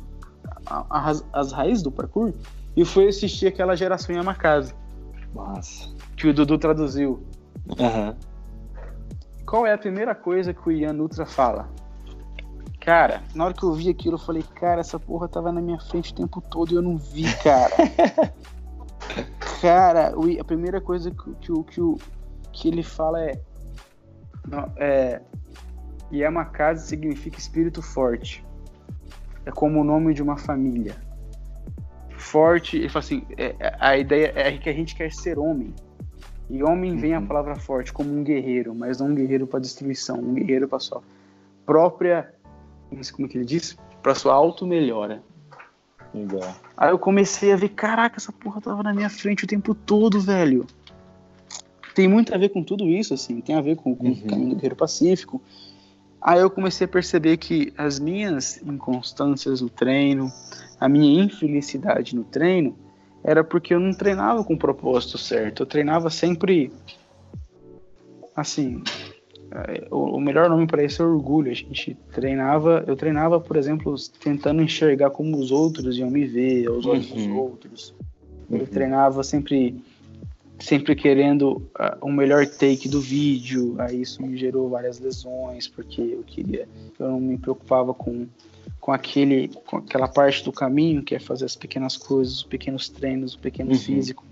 as raízes do parkour e fui assistir aquela geração Yamakase. Nossa. Que o Dudu traduziu. Uhum. Qual é a primeira coisa que o Ian Nutra fala? Cara, na hora que eu vi aquilo, eu falei, cara, essa porra tava na minha frente o tempo todo e eu não vi, cara. cara, a primeira coisa que, que, que, que ele fala é, é Yamakase significa espírito forte. É como o nome de uma família. Forte, ele fala assim, é, é, a ideia é que a gente quer ser homem. E homem vem a uhum. palavra forte como um guerreiro, mas não um guerreiro para destruição, um guerreiro para sua própria, como que ele disse, para sua auto melhora. Legal. Aí eu comecei a ver, caraca, essa porra tava na minha frente o tempo todo, velho. Tem muito a ver com tudo isso, assim, tem a ver com, com uhum. o caminho do guerreiro pacífico. Aí eu comecei a perceber que as minhas inconstâncias no treino, a minha infelicidade no treino, era porque eu não treinava com o propósito certo. Eu treinava sempre assim. É, o melhor nome para isso é orgulho. A gente treinava, eu treinava, por exemplo, tentando enxergar como os outros iam me ver, os olhos uhum. dos outros. Eu uhum. treinava sempre sempre querendo uh, o melhor take do vídeo, aí isso me gerou várias lesões, porque eu queria, eu não me preocupava com com aquele com aquela parte do caminho que é fazer as pequenas coisas, os pequenos treinos, o pequeno uhum. físico,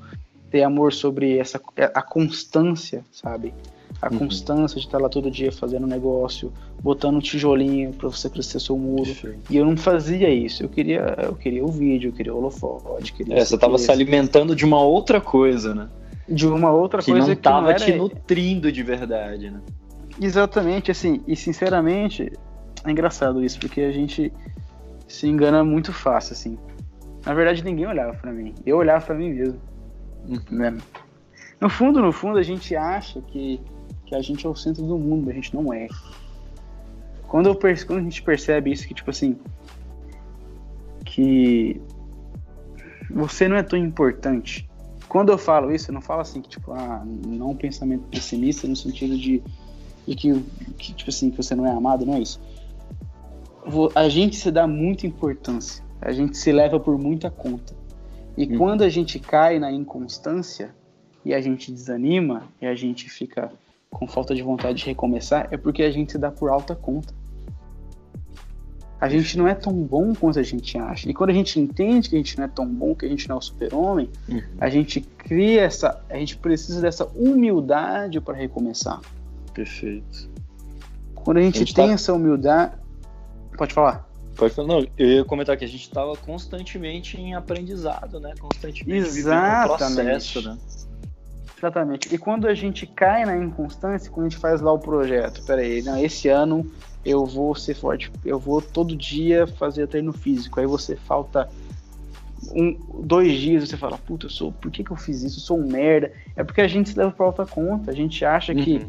ter amor sobre essa a constância, sabe? A uhum. constância de estar lá todo dia fazendo negócio, botando um tijolinho para você crescer seu muro. E eu não fazia isso. Eu queria, eu queria o vídeo, eu queria o holofote, queria É, você estava se alimentando de uma outra coisa, né? De uma outra que coisa não que não era... te nutrindo de verdade, né? Exatamente, assim, e sinceramente, é engraçado isso, porque a gente se engana muito fácil, assim. Na verdade, ninguém olhava para mim. Eu olhava para mim mesmo. Uhum. Né? No fundo, no fundo, a gente acha que, que a gente é o centro do mundo, a gente não é. Quando, eu, quando a gente percebe isso, que tipo assim, que você não é tão importante. Quando eu falo isso, eu não falo assim que tipo, ah, não um pensamento pessimista no sentido de, de que, que tipo assim, que você não é amado, não é isso a gente se dá muita importância, a gente se leva por muita conta. E hum. quando a gente cai na inconstância e a gente desanima e a gente fica com falta de vontade de recomeçar, é porque a gente se dá por alta conta. A gente não é tão bom quanto a gente acha. E quando a gente entende que a gente não é tão bom, que a gente não é o super-homem, uhum. a gente cria essa. A gente precisa dessa humildade para recomeçar. Perfeito. Quando a gente, a gente tem tá... essa humildade. Pode falar. Pode falar. Não, eu ia comentar que a gente estava constantemente em aprendizado, né? Constantemente Exatamente. processo, né? Exatamente. E quando a gente cai na inconstância, quando a gente faz lá o projeto, peraí, não, esse ano eu vou ser forte, eu vou todo dia fazer treino físico. Aí você falta um, dois dias, você fala, puta, eu sou, por que, que eu fiz isso? Eu sou um merda. É porque a gente se leva pra outra conta. A gente acha uhum. que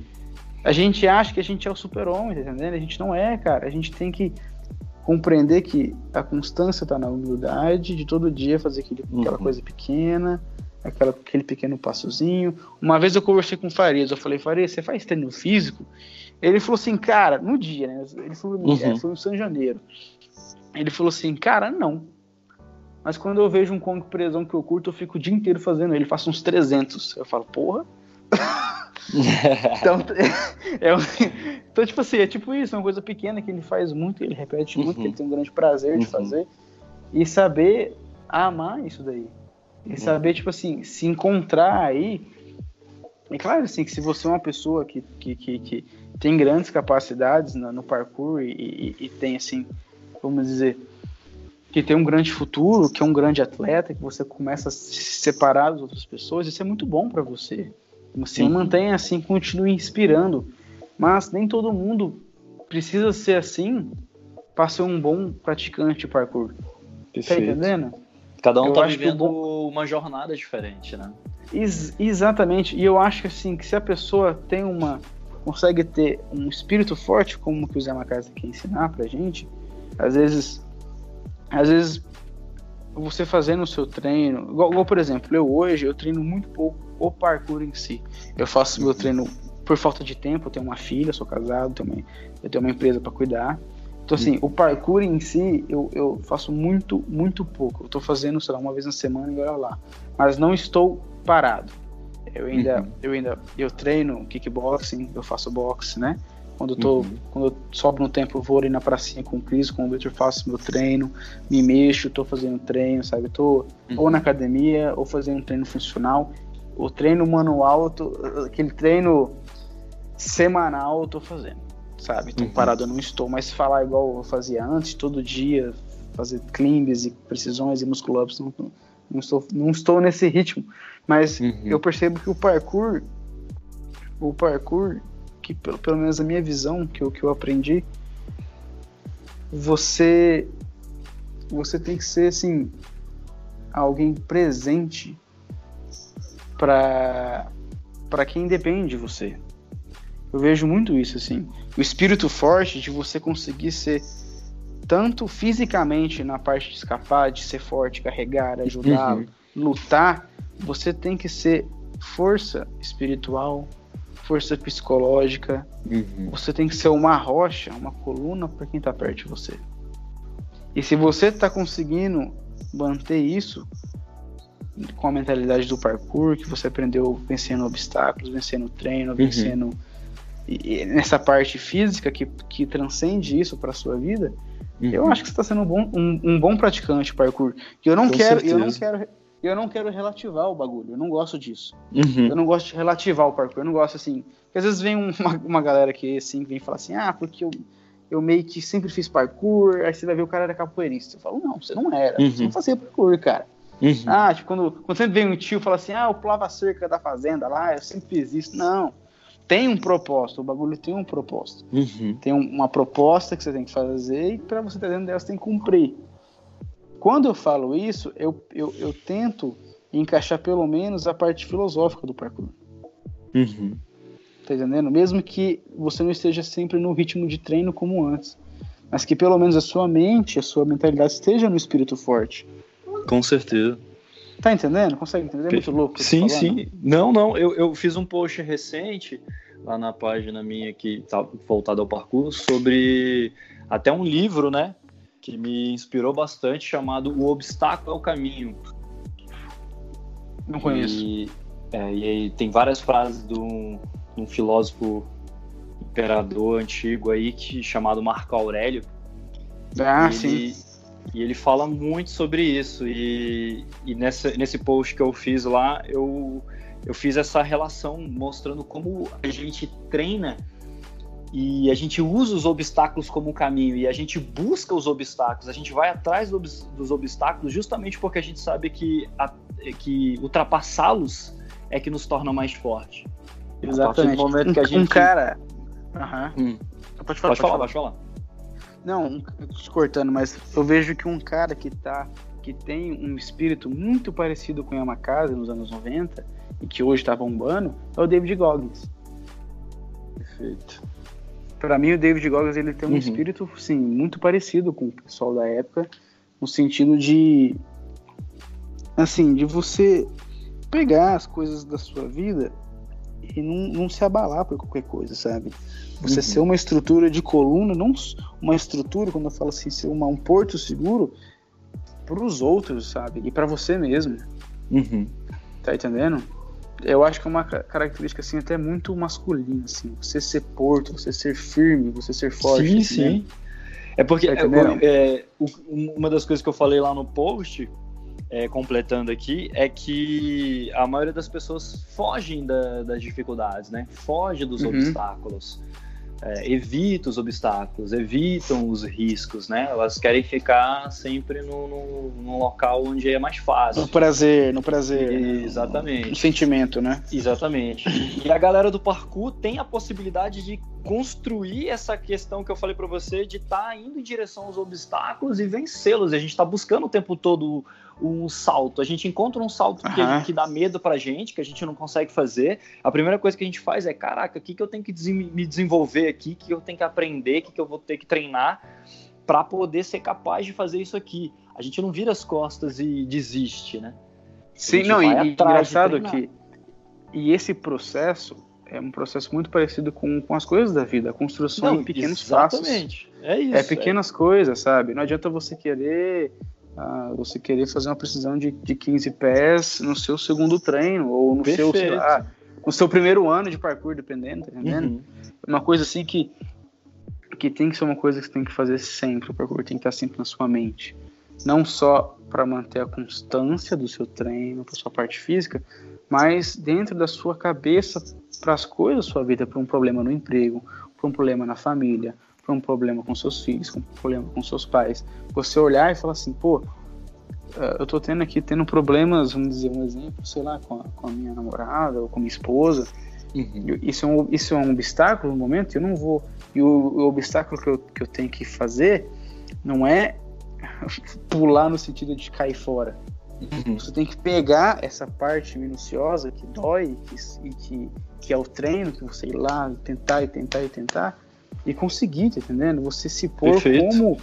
a gente acha que a gente é o super-homem, tá entendendo? A gente não é, cara. A gente tem que compreender que a constância está na humildade de todo dia fazer aquele, uhum. aquela coisa pequena, aquela, aquele pequeno passozinho. Uma vez eu conversei com o Farias, eu falei, Farias, você faz treino físico? Ele falou assim, cara, no dia, né? Ele falou, uhum. é, foi no São Janeiro. Ele falou assim, cara, não. Mas quando eu vejo um Kong presão que eu curto, eu fico o dia inteiro fazendo ele, faço uns 300. Eu falo, porra. então, é, então, tipo assim, é tipo isso, é uma coisa pequena que ele faz muito, ele repete muito, uhum. que ele tem um grande prazer uhum. de fazer. E saber amar isso daí. E uhum. saber, tipo assim, se encontrar aí. E claro, assim, que se você é uma pessoa que, que, que, que tem grandes capacidades no, no parkour e, e, e tem, assim, vamos dizer, que tem um grande futuro, que é um grande atleta, que você começa a se separar das outras pessoas, isso é muito bom para você. Se uhum. mantenha assim, continue inspirando. Mas nem todo mundo precisa ser assim para ser um bom praticante de parkour. Tá Perfeito. Tá entendendo? Cada um eu tá vivendo bom... uma jornada diferente, né? Ex exatamente. E eu acho que assim, que se a pessoa tem uma consegue ter um espírito forte, como que o Zé Macasa quer ensinar pra gente, às vezes às vezes você fazendo o seu treino, igual, igual, por exemplo, eu hoje eu treino muito pouco o parkour em si. Eu faço meu treino por falta de tempo, eu tenho uma filha, sou casado, uma, eu tenho uma empresa para cuidar. Então, assim, o parkour em si, eu, eu faço muito, muito pouco. Eu tô fazendo, sei lá, uma vez na semana e olha lá. Mas não estou parado. Eu ainda, uhum. eu ainda, eu treino kickboxing, eu faço boxe, né? Quando eu, tô, uhum. quando eu sobro no tempo, eu vou ali na pracinha com o Cris, com o Victor, faço meu treino, me mexo, tô fazendo treino, sabe? Tô uhum. ou na academia, ou fazendo um treino funcional. O treino manual, tô, aquele treino semanal eu tô fazendo, sabe? Tô uhum. parado, eu não estou mais falar igual eu fazia antes, todo dia, fazer climbs e precisões e muscle ups, não, não, estou, não estou nesse ritmo. Mas uhum. eu percebo que o parkour o parkour, que pelo, pelo menos a minha visão, que eu, que eu aprendi, você você tem que ser assim alguém presente para para quem depende de você. Eu vejo muito isso assim. O espírito forte de você conseguir ser tanto fisicamente na parte de escapar, de ser forte, carregar, ajudar, uhum. lutar, você tem que ser força espiritual, força psicológica. Uhum. Você tem que ser uma rocha, uma coluna para quem está perto de você. E se você está conseguindo manter isso com a mentalidade do parkour, que você aprendeu vencendo obstáculos, vencendo treino, uhum. vencendo e, nessa parte física que, que transcende isso para sua vida, uhum. eu acho que você está sendo um bom, um, um, bom praticante de parkour. Eu não com quero, certeza. eu não quero eu não quero relativar o bagulho, eu não gosto disso. Uhum. Eu não gosto de relativar o parkour, eu não gosto assim. Porque às vezes vem uma, uma galera que assim, vem falar assim, ah, porque eu, eu meio que sempre fiz parkour, aí você vai ver o cara era capoeirista. Eu falo, não, você não era, uhum. você não fazia parkour, cara. Uhum. Ah, tipo, quando, quando sempre vem um tio e fala assim, ah, eu pulava a cerca da fazenda lá, eu sempre fiz isso. Não, tem um propósito, o bagulho tem um propósito. Uhum. Tem um, uma proposta que você tem que fazer e para você estar dentro dela você tem que cumprir. Quando eu falo isso, eu, eu, eu tento encaixar pelo menos a parte filosófica do parkour. Uhum. Tá entendendo? Mesmo que você não esteja sempre no ritmo de treino como antes. Mas que pelo menos a sua mente, a sua mentalidade esteja no espírito forte. Com certeza. Tá entendendo? Consegue entender? É muito louco. Sim, sim. Não, não. Eu, eu fiz um post recente lá na página minha que tá voltado ao parkour sobre até um livro, né? que me inspirou bastante, chamado O Obstáculo é o Caminho. Não conheço. E, é, e aí tem várias frases de um, um, filósofo imperador antigo aí que, chamado Marco Aurélio. Ah, e sim. Ele, e ele fala muito sobre isso. E, e nessa, nesse post que eu fiz lá, eu, eu fiz essa relação mostrando como a gente treina e a gente usa os obstáculos como um caminho e a gente busca os obstáculos, a gente vai atrás dos obstáculos justamente porque a gente sabe que, que ultrapassá-los é que nos torna mais forte. Exatamente. A momento que a gente... Um cara. Uhum. Hum. Pode falar, pode, falar, pode falar. Não, te cortando, mas eu vejo que um cara que tá. que tem um espírito muito parecido com Yamakasa nos anos 90 e que hoje tá bombando é o David Goggins. Perfeito para mim o David Goggins ele tem um uhum. espírito sim muito parecido com o pessoal da época no sentido de assim de você pegar as coisas da sua vida e não, não se abalar por qualquer coisa sabe? Você uhum. ser uma estrutura de coluna não uma estrutura quando eu falo assim ser uma, um porto seguro para os outros sabe? E para você mesmo. Uhum. tá entendendo? Eu acho que é uma característica assim até muito masculina assim. Você ser porto você ser firme você ser forte sim assim, sim. Né? é porque tá é, é, uma das coisas que eu falei lá no post é, completando aqui é que a maioria das pessoas fogem da, das dificuldades né foge dos uhum. obstáculos é, evita os obstáculos, evitam os riscos, né? Elas querem ficar sempre no, no, no local onde é mais fácil. No prazer, no prazer. Exatamente. No, no sentimento, né? Exatamente. E a galera do parkour tem a possibilidade de construir essa questão que eu falei para você de estar tá indo em direção aos obstáculos e vencê-los. A gente está buscando o tempo todo um salto. A gente encontra um salto uhum. que, que, dá medo pra gente, que a gente não consegue fazer. A primeira coisa que a gente faz é, caraca, o que, que eu tenho que me desenvolver aqui? O que eu tenho que aprender? O que, que eu vou ter que treinar para poder ser capaz de fazer isso aqui? A gente não vira as costas e desiste, né? Sim, não, e, engraçado que e esse processo é um processo muito parecido com, com as coisas da vida, a construção Não, em pequenos exatamente. passos. É isso. É pequenas é. coisas, sabe? Não adianta você querer uh, você querer fazer uma precisão de, de 15 pés no seu segundo treino ou no Perfeito. seu, no seu primeiro ano de parkour, dependendo, tá entendendo? Uhum. Uma coisa assim que que tem que ser uma coisa que você tem que fazer sempre, o parkour tem que estar sempre na sua mente. Não só para manter a constância do seu treino, para sua parte física, mas dentro da sua cabeça para as coisas da sua vida, para um problema no emprego, para um problema na família, para um problema com seus filhos, com um problema com seus pais. Você olhar e falar assim, pô, eh, eu tô tendo aqui, tendo problemas, vamos dizer um exemplo, sei lá, com a, com a minha namorada ou com a minha esposa, Uhum. Isso, é um, isso é um obstáculo no momento, eu não vou. E o, o obstáculo que eu, que eu tenho que fazer não é pular no sentido de cair fora. Uhum. Você tem que pegar essa parte minuciosa que dói que, e que, que é o treino, que você ir lá tentar e tentar e tentar e conseguir, tá entendendo? Você se pôr como,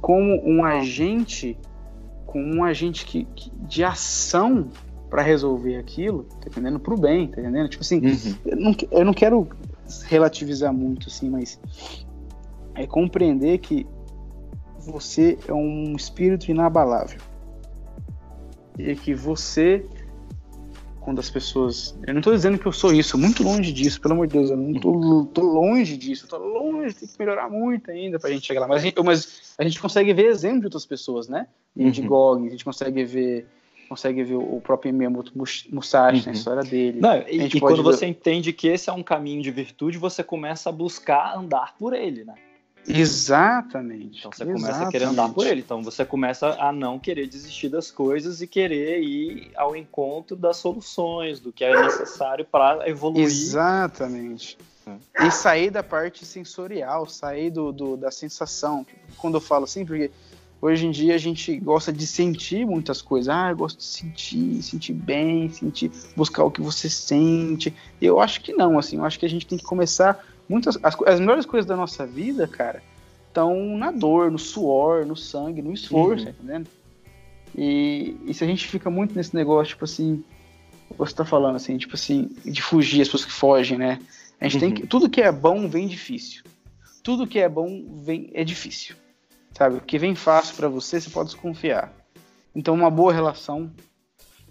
como um agente, como um agente que, que de ação para resolver aquilo, tá entendendo? Pro bem, tá entendendo? Tipo assim, uhum. eu, não, eu não quero relativizar muito, assim, mas é compreender que você é um espírito inabalável e que você quando as pessoas. Eu não tô dizendo que eu sou isso, muito longe disso, pelo amor de Deus, eu não tô, tô longe disso, tô longe, tem que melhorar muito ainda pra gente chegar lá. Mas a gente, mas a gente consegue ver exemplo de outras pessoas, né? Uhum. De Gog, a gente consegue ver consegue ver o próprio Miyamoto Musashi uhum. na história dele. Não, e, e quando ver... você entende que esse é um caminho de virtude, você começa a buscar andar por ele, né? Exatamente. Então você Exatamente. começa a querer andar por ele. Então você começa a não querer desistir das coisas e querer ir ao encontro das soluções, do que é necessário para evoluir. Exatamente. É. E sair da parte sensorial, sair do, do, da sensação. Quando eu falo assim, porque hoje em dia a gente gosta de sentir muitas coisas. Ah, eu gosto de sentir, sentir bem, sentir, buscar o que você sente. Eu acho que não, assim, eu acho que a gente tem que começar muitas as, as melhores coisas da nossa vida, cara, estão na dor, no suor, no sangue, no esforço, uhum. tá entendendo? E, e se a gente fica muito nesse negócio, tipo assim, você tá falando assim, tipo assim, de fugir, as pessoas que fogem, né? A gente uhum. tem que, tudo que é bom vem difícil. Tudo que é bom vem é difícil. Sabe? O que vem fácil para você, você pode desconfiar. Então, uma boa relação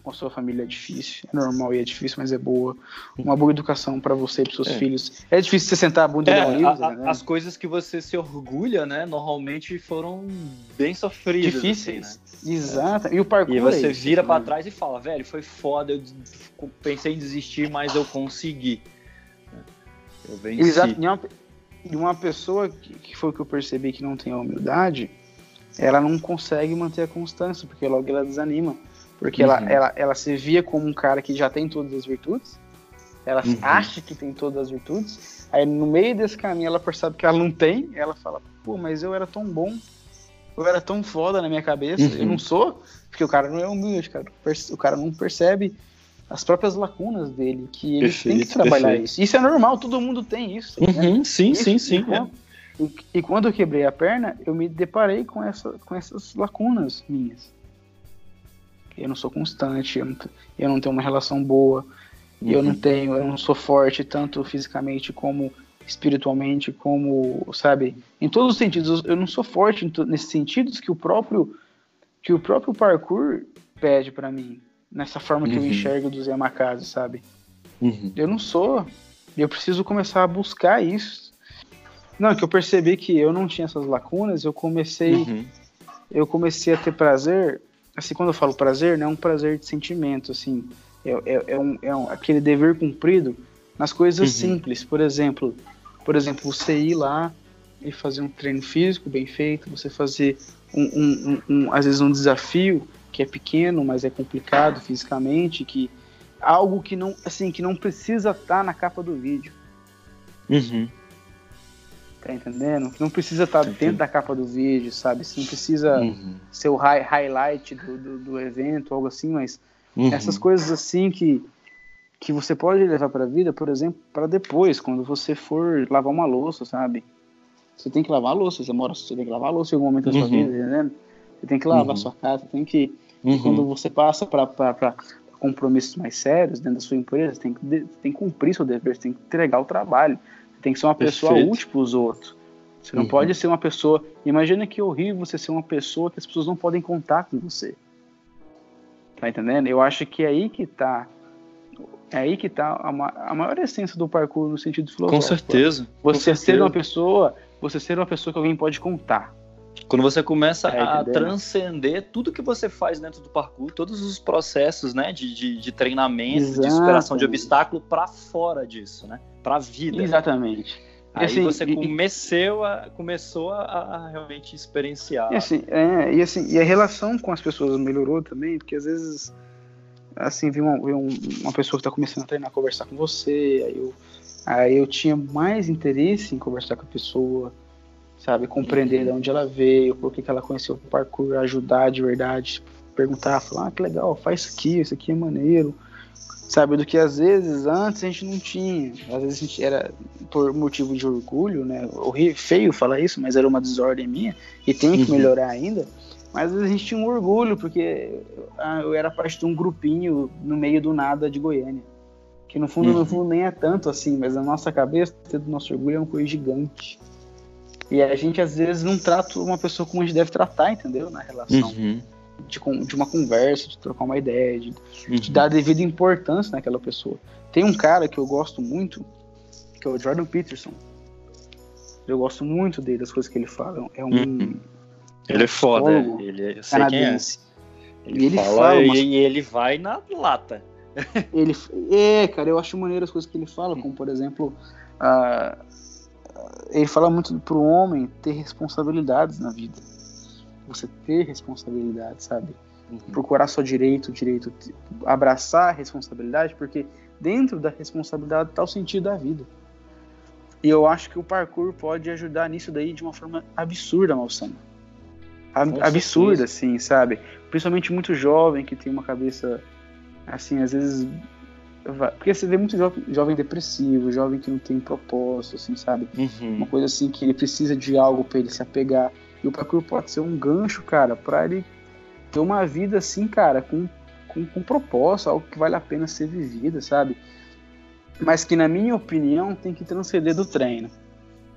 com a sua família é difícil, é normal e é difícil, mas é boa. Uma boa educação para você e para seus é. filhos. É difícil você sentar a bunda é, livro, a, né? As coisas que você se orgulha, né, normalmente foram bem sofridas. Difíceis. Assim, né? Exato. E o parkour. E você é isso, vira para trás e fala, velho, foi foda, eu pensei em desistir, mas eu consegui. Eu venci. Exato. E uma, e uma pessoa que, que foi o que eu percebi que não tem a humildade, ela não consegue manter a constância, porque logo ela desanima. Porque uhum. ela, ela, ela se via como um cara que já tem todas as virtudes, ela uhum. acha que tem todas as virtudes, aí no meio desse caminho ela percebe que ela não tem, ela fala, pô, mas eu era tão bom, eu era tão foda na minha cabeça, uhum. eu não sou, porque o cara não é humilde, cara, o cara não percebe as próprias lacunas dele, que ele perfeito, tem que trabalhar perfeito. isso. Isso é normal, todo mundo tem isso. Uhum, né? sim, isso, sim, sim, é. e, e, quando eu quebrei a perna, eu me deparei com, essa, com essas lacunas minhas eu não sou constante, eu não, eu não tenho uma relação boa, uhum. eu não tenho, eu não sou forte tanto fisicamente como espiritualmente, como, sabe, em todos os sentidos, eu não sou forte nesses sentidos que o próprio que o próprio parkour pede para mim, nessa forma que uhum. eu enxergo dos Yamakazes, sabe? Uhum. Eu não sou, eu preciso começar a buscar isso. Não, que eu percebi que eu não tinha essas lacunas, eu comecei uhum. eu comecei a ter prazer assim, quando eu falo prazer, não é um prazer de sentimento, assim, é, é, é, um, é um, aquele dever cumprido nas coisas uhum. simples. Por exemplo, por exemplo, você ir lá e fazer um treino físico bem feito, você fazer um, um, um, um às vezes um desafio que é pequeno, mas é complicado fisicamente, que algo que não, assim, que não precisa estar tá na capa do vídeo. Uhum. Tá entendendo? Não precisa estar tá dentro da capa do vídeo, sabe? Você não precisa uhum. ser o high, highlight do, do, do, evento, algo assim, mas uhum. essas coisas assim que, que você pode levar para a vida, por exemplo, para depois, quando você for lavar uma louça, sabe? Você tem que lavar a louça, você mora, você tem que lavar a louça em algum momento da sua uhum. vida, entendendo? Você tem que lavar a uhum. sua casa, tem que. Uhum. Quando você passa para compromissos mais sérios dentro da sua empresa, você tem que, tem que cumprir seu dever, você tem que entregar o trabalho tem que ser uma pessoa Perfeito. útil para os outros. Você não uhum. pode ser uma pessoa. Imagina que horrível você ser uma pessoa que as pessoas não podem contar com você. Tá entendendo? Eu acho que é aí que tá. É aí que tá a, ma a maior essência do parkour no sentido filosófico. Com certeza. Você com ser uma pessoa. Você ser uma pessoa que alguém pode contar. Quando você começa é, a transcender tudo que você faz dentro do parkour, todos os processos né, de, de, de treinamento, Exato. de superação de obstáculo para fora disso, né? Para a vida. Exatamente. Aí assim, você começou a, começou a, a realmente experienciar. E assim, é, e assim, e a relação com as pessoas melhorou também, porque às vezes assim, vi uma, uma pessoa que está começando a treinar, conversar com você, aí eu, aí eu tinha mais interesse em conversar com a pessoa, sabe, compreender de onde ela veio, por que, que ela conheceu o parkour, ajudar de verdade, perguntar, falar, ah, que legal, faz isso aqui, isso aqui é maneiro, sabe, do que às vezes antes a gente não tinha, às vezes a gente era por motivo de orgulho, né, feio falar isso, mas era uma desordem minha, e tem que uhum. melhorar ainda, mas às vezes a gente tinha um orgulho, porque ah, eu era parte de um grupinho no meio do nada de Goiânia. Que no fundo, uhum. no fundo nem é tanto assim, mas na nossa cabeça, do nosso orgulho é uma coisa gigante. E a gente às vezes não trata uma pessoa como a gente deve tratar, entendeu? Na relação. Uhum. De, de, uma conversa, de trocar uma ideia, de, uhum. de dar a devida importância naquela pessoa. Tem um cara que eu gosto muito, que é o Jordan Peterson. Eu gosto muito dele, das coisas que ele fala. É um, uhum. Ele é foda, ele, eu sei quem é. Ele, ele fala, fala umas... e, ele vai na lata. ele, é, cara, eu acho maneiro as coisas que ele fala, como por exemplo, uh, ele fala muito pro homem ter responsabilidades na vida. Você ter responsabilidades, sabe? Uhum. Procurar só direito, direito, abraçar a responsabilidade, porque dentro da responsabilidade está o sentido da vida. E eu acho que o parkour pode ajudar nisso daí de uma forma absurda, Malsama absurda, assim, sabe? Principalmente muito jovem que tem uma cabeça, assim, às vezes. Porque você vê muito jovem, jovem depressivo, jovem que não tem propósito, assim, sabe? Uhum. Uma coisa assim que ele precisa de algo para ele se apegar. E o parkour pode ser um gancho, cara, para ele ter uma vida assim, cara, com, com, com propósito, algo que vale a pena ser vivida, sabe? Mas que, na minha opinião, tem que transcender do treino.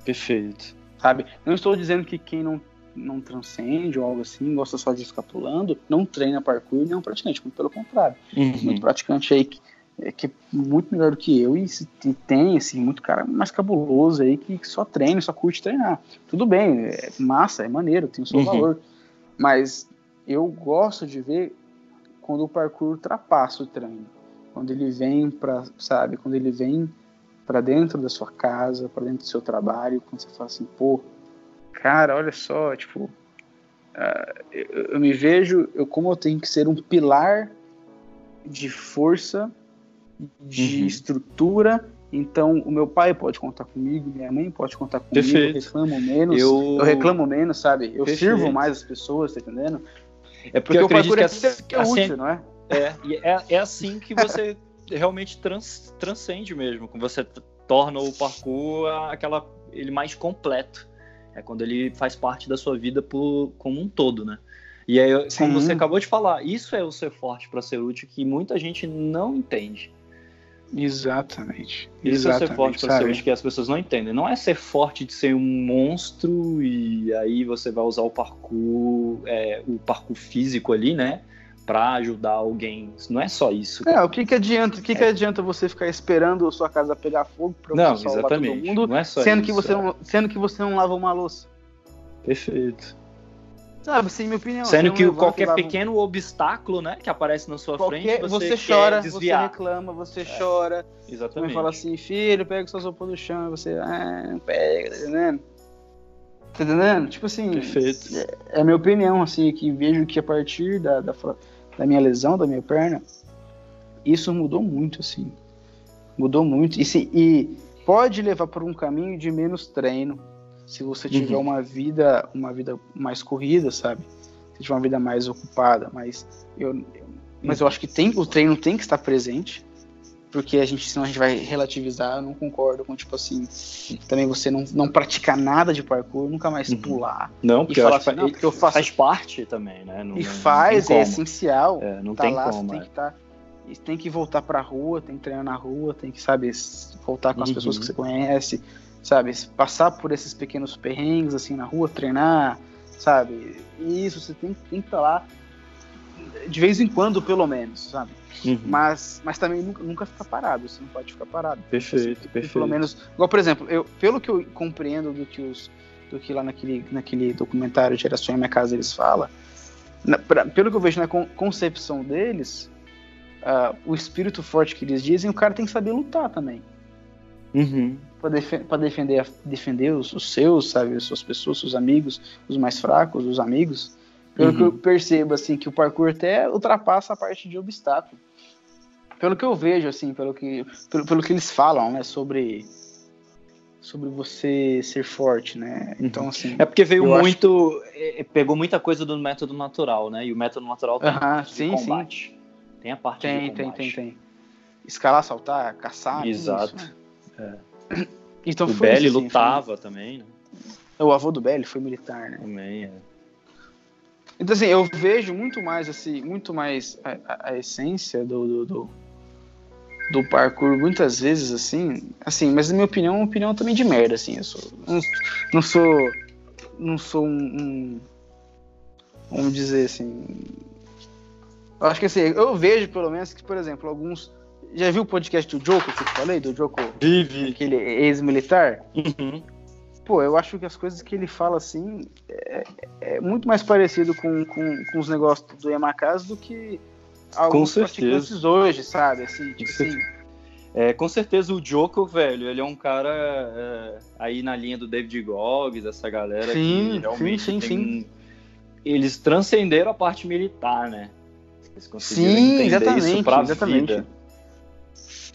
Perfeito. Sabe? Não estou dizendo que quem não não transcende ou algo assim, gosta só de ficar pulando, não treina parkour e é um praticante, muito pelo contrário. Uhum. Muito praticante aí que é, que é muito melhor do que eu e, e tem, assim, muito cara mais cabuloso aí que, só treina, só curte treinar. Tudo bem, é massa, é maneiro, tem o seu uhum. valor. Mas eu gosto de ver quando o parkour ultrapassa o treino. Quando ele vem para, sabe, quando ele vem para dentro da sua casa, para dentro do seu trabalho, quando você fala assim, pô, cara, olha só, tipo, uh, eu, eu, me vejo, eu como eu tenho que ser um pilar de força, de uhum. estrutura. Então, o meu pai pode contar comigo, minha mãe pode contar comigo. Perfeito. Eu reclamo menos, eu, eu reclamo menos, sabe? Eu Perfeito. sirvo mais as pessoas, tá entendendo? É porque, porque eu acredito que, é, que é assim, útil, não é? É, é, é assim que você realmente trans, transcende mesmo, que você torna o parkour aquela ele mais completo. É quando ele faz parte da sua vida por, como um todo, né? E aí, como você acabou de falar, isso é o ser forte para ser útil que muita gente não entende. Exatamente. Isso Exatamente, é ser forte para ser que as pessoas não entendem. Não é ser forte de ser um monstro e aí você vai usar o parkour, é, o parkour físico ali, né? para ajudar alguém. Não é só isso. É, o que que adianta? O que, é. que adianta você ficar esperando a sua casa pegar fogo para não, salvar exatamente. todo mundo, não é só sendo isso, que você é. não, sendo que você não lava uma louça? Perfeito. Sabe, sem minha opinião. Sendo que qualquer pequeno obstáculo, né, que aparece na sua qualquer, frente, você, você chora, você reclama, você é. chora. Exatamente. Você fala assim, filho, pega sua roupas do chão, você, ah, não pega, tá entendendo? Tá entendendo? Tipo assim, Perfeito. É, é a minha opinião, assim, que vejo que a partir da, da da minha lesão, da minha perna, isso mudou muito, assim. Mudou muito. E, se, e pode levar por um caminho de menos treino, se você tiver uhum. uma vida uma vida mais corrida, sabe? Se tiver uma vida mais ocupada, mas eu, eu mas eu acho que tem o treino tem que estar presente, porque a gente senão a gente vai relativizar, eu não concordo com tipo assim, também você não, não praticar nada de parkour, nunca mais uhum. pular. Não, porque, eu, acho, assim, não, porque eu faço faz parte também, né? Não, e faz, é essencial. É, não tá tem lá, como. Tem é. que tá, tem que voltar pra rua, tem que treinar na rua, tem que, sabe, voltar com as uhum. pessoas que você conhece, sabe, passar por esses pequenos perrengues assim na rua, treinar, sabe? Isso, você tem, tem que estar tá lá de vez em quando, pelo menos, sabe? Uhum. Mas, mas também nunca, nunca ficar parado, você não pode ficar parado. Perfeito, perfeito. Pelo menos, igual, por exemplo, eu, pelo que eu compreendo do que, os, do que lá naquele, naquele documentário Geração em Minha Casa eles falam, na, pra, pelo que eu vejo na concepção deles, uh, o espírito forte que eles dizem, o cara tem que saber lutar também. Uhum. Para def defender, defender os, os, seus, sabe, as suas pessoas, seus amigos, os mais fracos, os amigos. Pelo uhum. que eu percebo, assim, que o parkour até ultrapassa a parte de obstáculo. Pelo que eu vejo, assim, pelo que, pelo, pelo que eles falam, né, sobre sobre você ser forte, né? Uhum. Então, assim. É porque veio muito. É, é, pegou muita coisa do método natural, né? E o método natural tem uh -huh, sim, combate. Sim. Tem a parte tem, de combate. Tem, tem, tem. Escalar, saltar, caçar. Exato. Isso, né? é. Então, o Belly assim, lutava foi... também, né? O avô do Belly foi militar, né? Também, é. Então, assim, eu vejo muito mais, assim, muito mais a, a, a essência do, do, do, do, parkour, muitas vezes, assim, assim, mas na minha opinião, é uma opinião também de merda, assim, eu sou, não, não sou, não sou um, um, vamos dizer assim, eu acho que assim, eu vejo pelo menos que, por exemplo, alguns, já viu o podcast do Joko que eu falei, do Joko? Vive. Aquele ex-militar? Uhum pô, eu acho que as coisas que ele fala assim é, é muito mais parecido com, com, com os negócios do Yamakaz do que alguns praticantes hoje, sabe? Assim, tipo assim. É, com certeza o Joko, velho, ele é um cara é, aí na linha do David Goggins, essa galera sim, que realmente sim, sim, sim. Eles transcenderam a parte militar, né? Eles conseguiram sim, entender exatamente, isso pra exatamente. vida.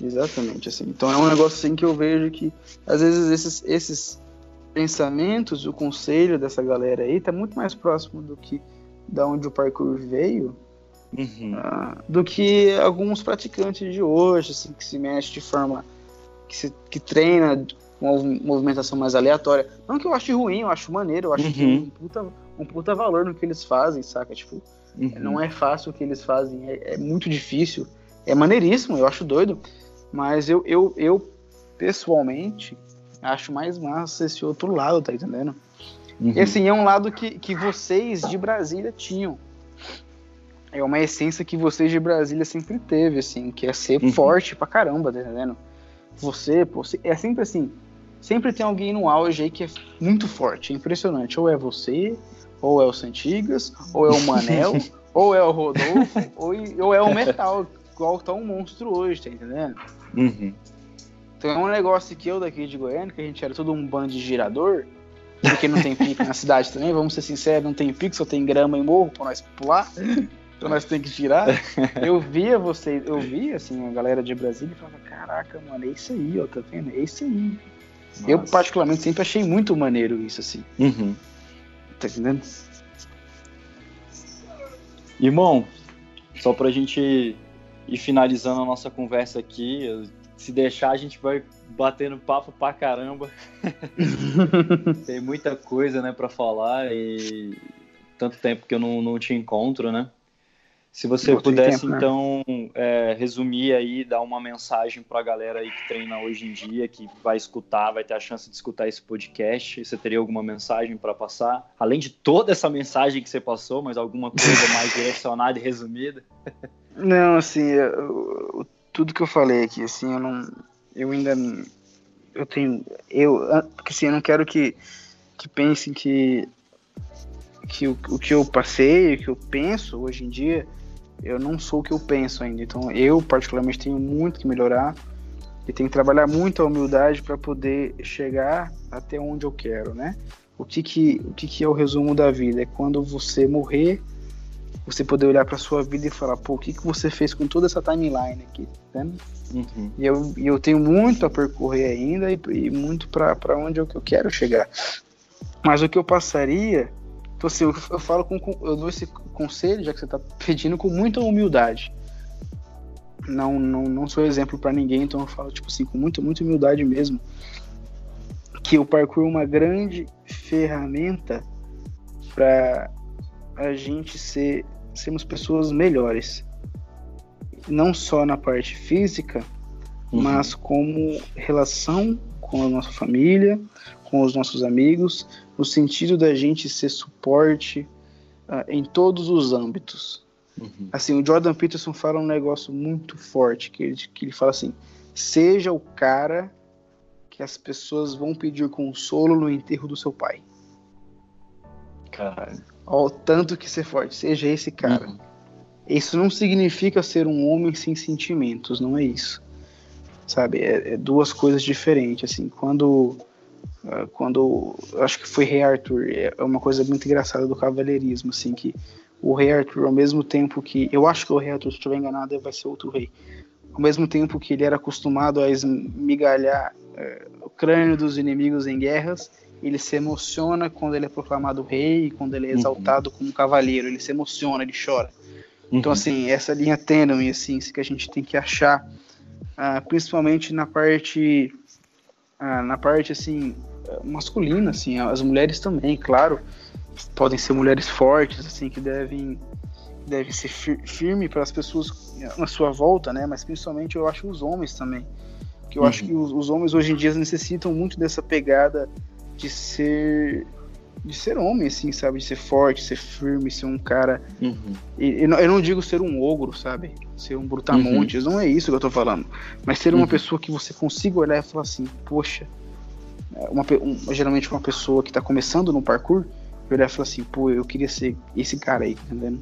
Exatamente, assim. Então é um negócio assim que eu vejo que às vezes esses, esses pensamentos, o conselho dessa galera aí tá muito mais próximo do que da onde o parkour veio uhum. uh, do que alguns praticantes de hoje, assim, que se mexe de forma que, se, que treina com uma movimentação mais aleatória. Não que eu ache ruim, eu acho maneiro, eu acho uhum. que tem um puta, um puta valor no que eles fazem, saca? Tipo, uhum. não é fácil o que eles fazem, é, é, muito difícil, é maneiríssimo, eu acho doido, mas eu, eu, eu pessoalmente acho mais massa esse outro lado, tá entendendo? Uhum. E assim, é um lado que, que vocês de Brasília tinham. É uma essência que vocês de Brasília sempre teve, assim, que é ser uhum. forte pra caramba, tá entendendo? Você, pô, é sempre assim, sempre tem alguém no auge aí que é muito forte, é impressionante. Ou é você, ou é o Santigas, ou é o Manel, ou é o Rodolfo, ou, ou é o Metal, igual tá um monstro hoje, tá entendendo? Uhum. Então é um negócio que eu daqui de Goiânia, que a gente era todo um bando de girador, porque não tem pico na cidade também, vamos ser sinceros, não tem pico, só tem grama e morro pra nós pular. Então nós tem que tirar. Eu via vocês, eu via assim, a galera de Brasília e falava, caraca, mano, é isso aí, ó, tá vendo? É isso aí. Nossa. Eu, particularmente, sempre achei muito maneiro isso, assim. Uhum. Tá entendendo? Irmão, só pra gente ir finalizando a nossa conversa aqui, se deixar, a gente vai batendo papo pra caramba. Tem muita coisa, né, pra falar e tanto tempo que eu não, não te encontro, né? Se você pudesse, tempo, né? então, é, resumir aí, dar uma mensagem para a galera aí que treina hoje em dia, que vai escutar, vai ter a chance de escutar esse podcast, você teria alguma mensagem para passar? Além de toda essa mensagem que você passou, mas alguma coisa mais direcionada e resumida? Não, assim, eu, tudo que eu falei aqui, assim, eu não. Eu ainda. Eu tenho. Eu. Porque assim, eu não quero que, que pensem que. Que o, o que eu passei, o que eu penso hoje em dia, eu não sou o que eu penso ainda. Então, eu, particularmente, tenho muito que melhorar e tenho que trabalhar muito a humildade para poder chegar até onde eu quero, né? O que que, o que que é o resumo da vida? É quando você morrer você poder olhar para sua vida e falar, pô, o que, que você fez com toda essa timeline aqui, tá uhum. E eu, eu tenho muito a percorrer ainda e, e muito para onde eu, eu quero chegar. Mas o que eu passaria, então assim, eu, eu falo com, eu dou esse conselho, já que você está pedindo, com muita humildade. Não, não, não sou exemplo para ninguém, então eu falo, tipo assim, com muita, muita humildade mesmo. Que o parkour é uma grande ferramenta para a gente ser sermos pessoas melhores. Não só na parte física, uhum. mas como relação com a nossa família, com os nossos amigos, no sentido da gente ser suporte uh, em todos os âmbitos. Uhum. Assim, o Jordan Peterson fala um negócio muito forte, que ele, que ele fala assim, seja o cara que as pessoas vão pedir consolo no enterro do seu pai. Caralho ao tanto que ser forte, seja esse cara. Uhum. Isso não significa ser um homem sem sentimentos, não é isso. Sabe? É, é duas coisas diferentes. Assim, quando uh, quando acho que foi Rei Arthur, é uma coisa muito engraçada do cavaleirismo, assim, que o Rei Arthur, ao mesmo tempo que eu acho que o Rei Arthur, se estiver enganado, vai ser outro rei. Ao mesmo tempo que ele era acostumado a esmigalhar uh, o crânio dos inimigos em guerras, ele se emociona quando ele é proclamado rei, quando ele é uhum. exaltado uhum. como cavaleiro, ele se emociona, ele chora. Uhum. Então, assim, essa linha tênue, assim, que a gente tem que achar, uh, principalmente na parte, uh, na parte, assim, masculina, assim, as mulheres também, claro, podem ser mulheres fortes, assim, que devem, devem ser fir firme para as pessoas na sua volta, né, mas principalmente eu acho os homens também, que eu uhum. acho que os, os homens hoje em dia necessitam muito dessa pegada de ser de ser homem, assim, sabe? De ser forte, ser firme, ser um cara. Uhum. E, eu, não, digo ser um ogro, sabe? Ser um brutamontes, uhum. não é isso que eu tô falando. Mas ser uma uhum. pessoa que você consiga olhar e falar assim, poxa, é, uma, um, geralmente uma pessoa que tá começando no parkour, olhar e falar assim, pô, eu queria ser esse cara aí, tá entendendo?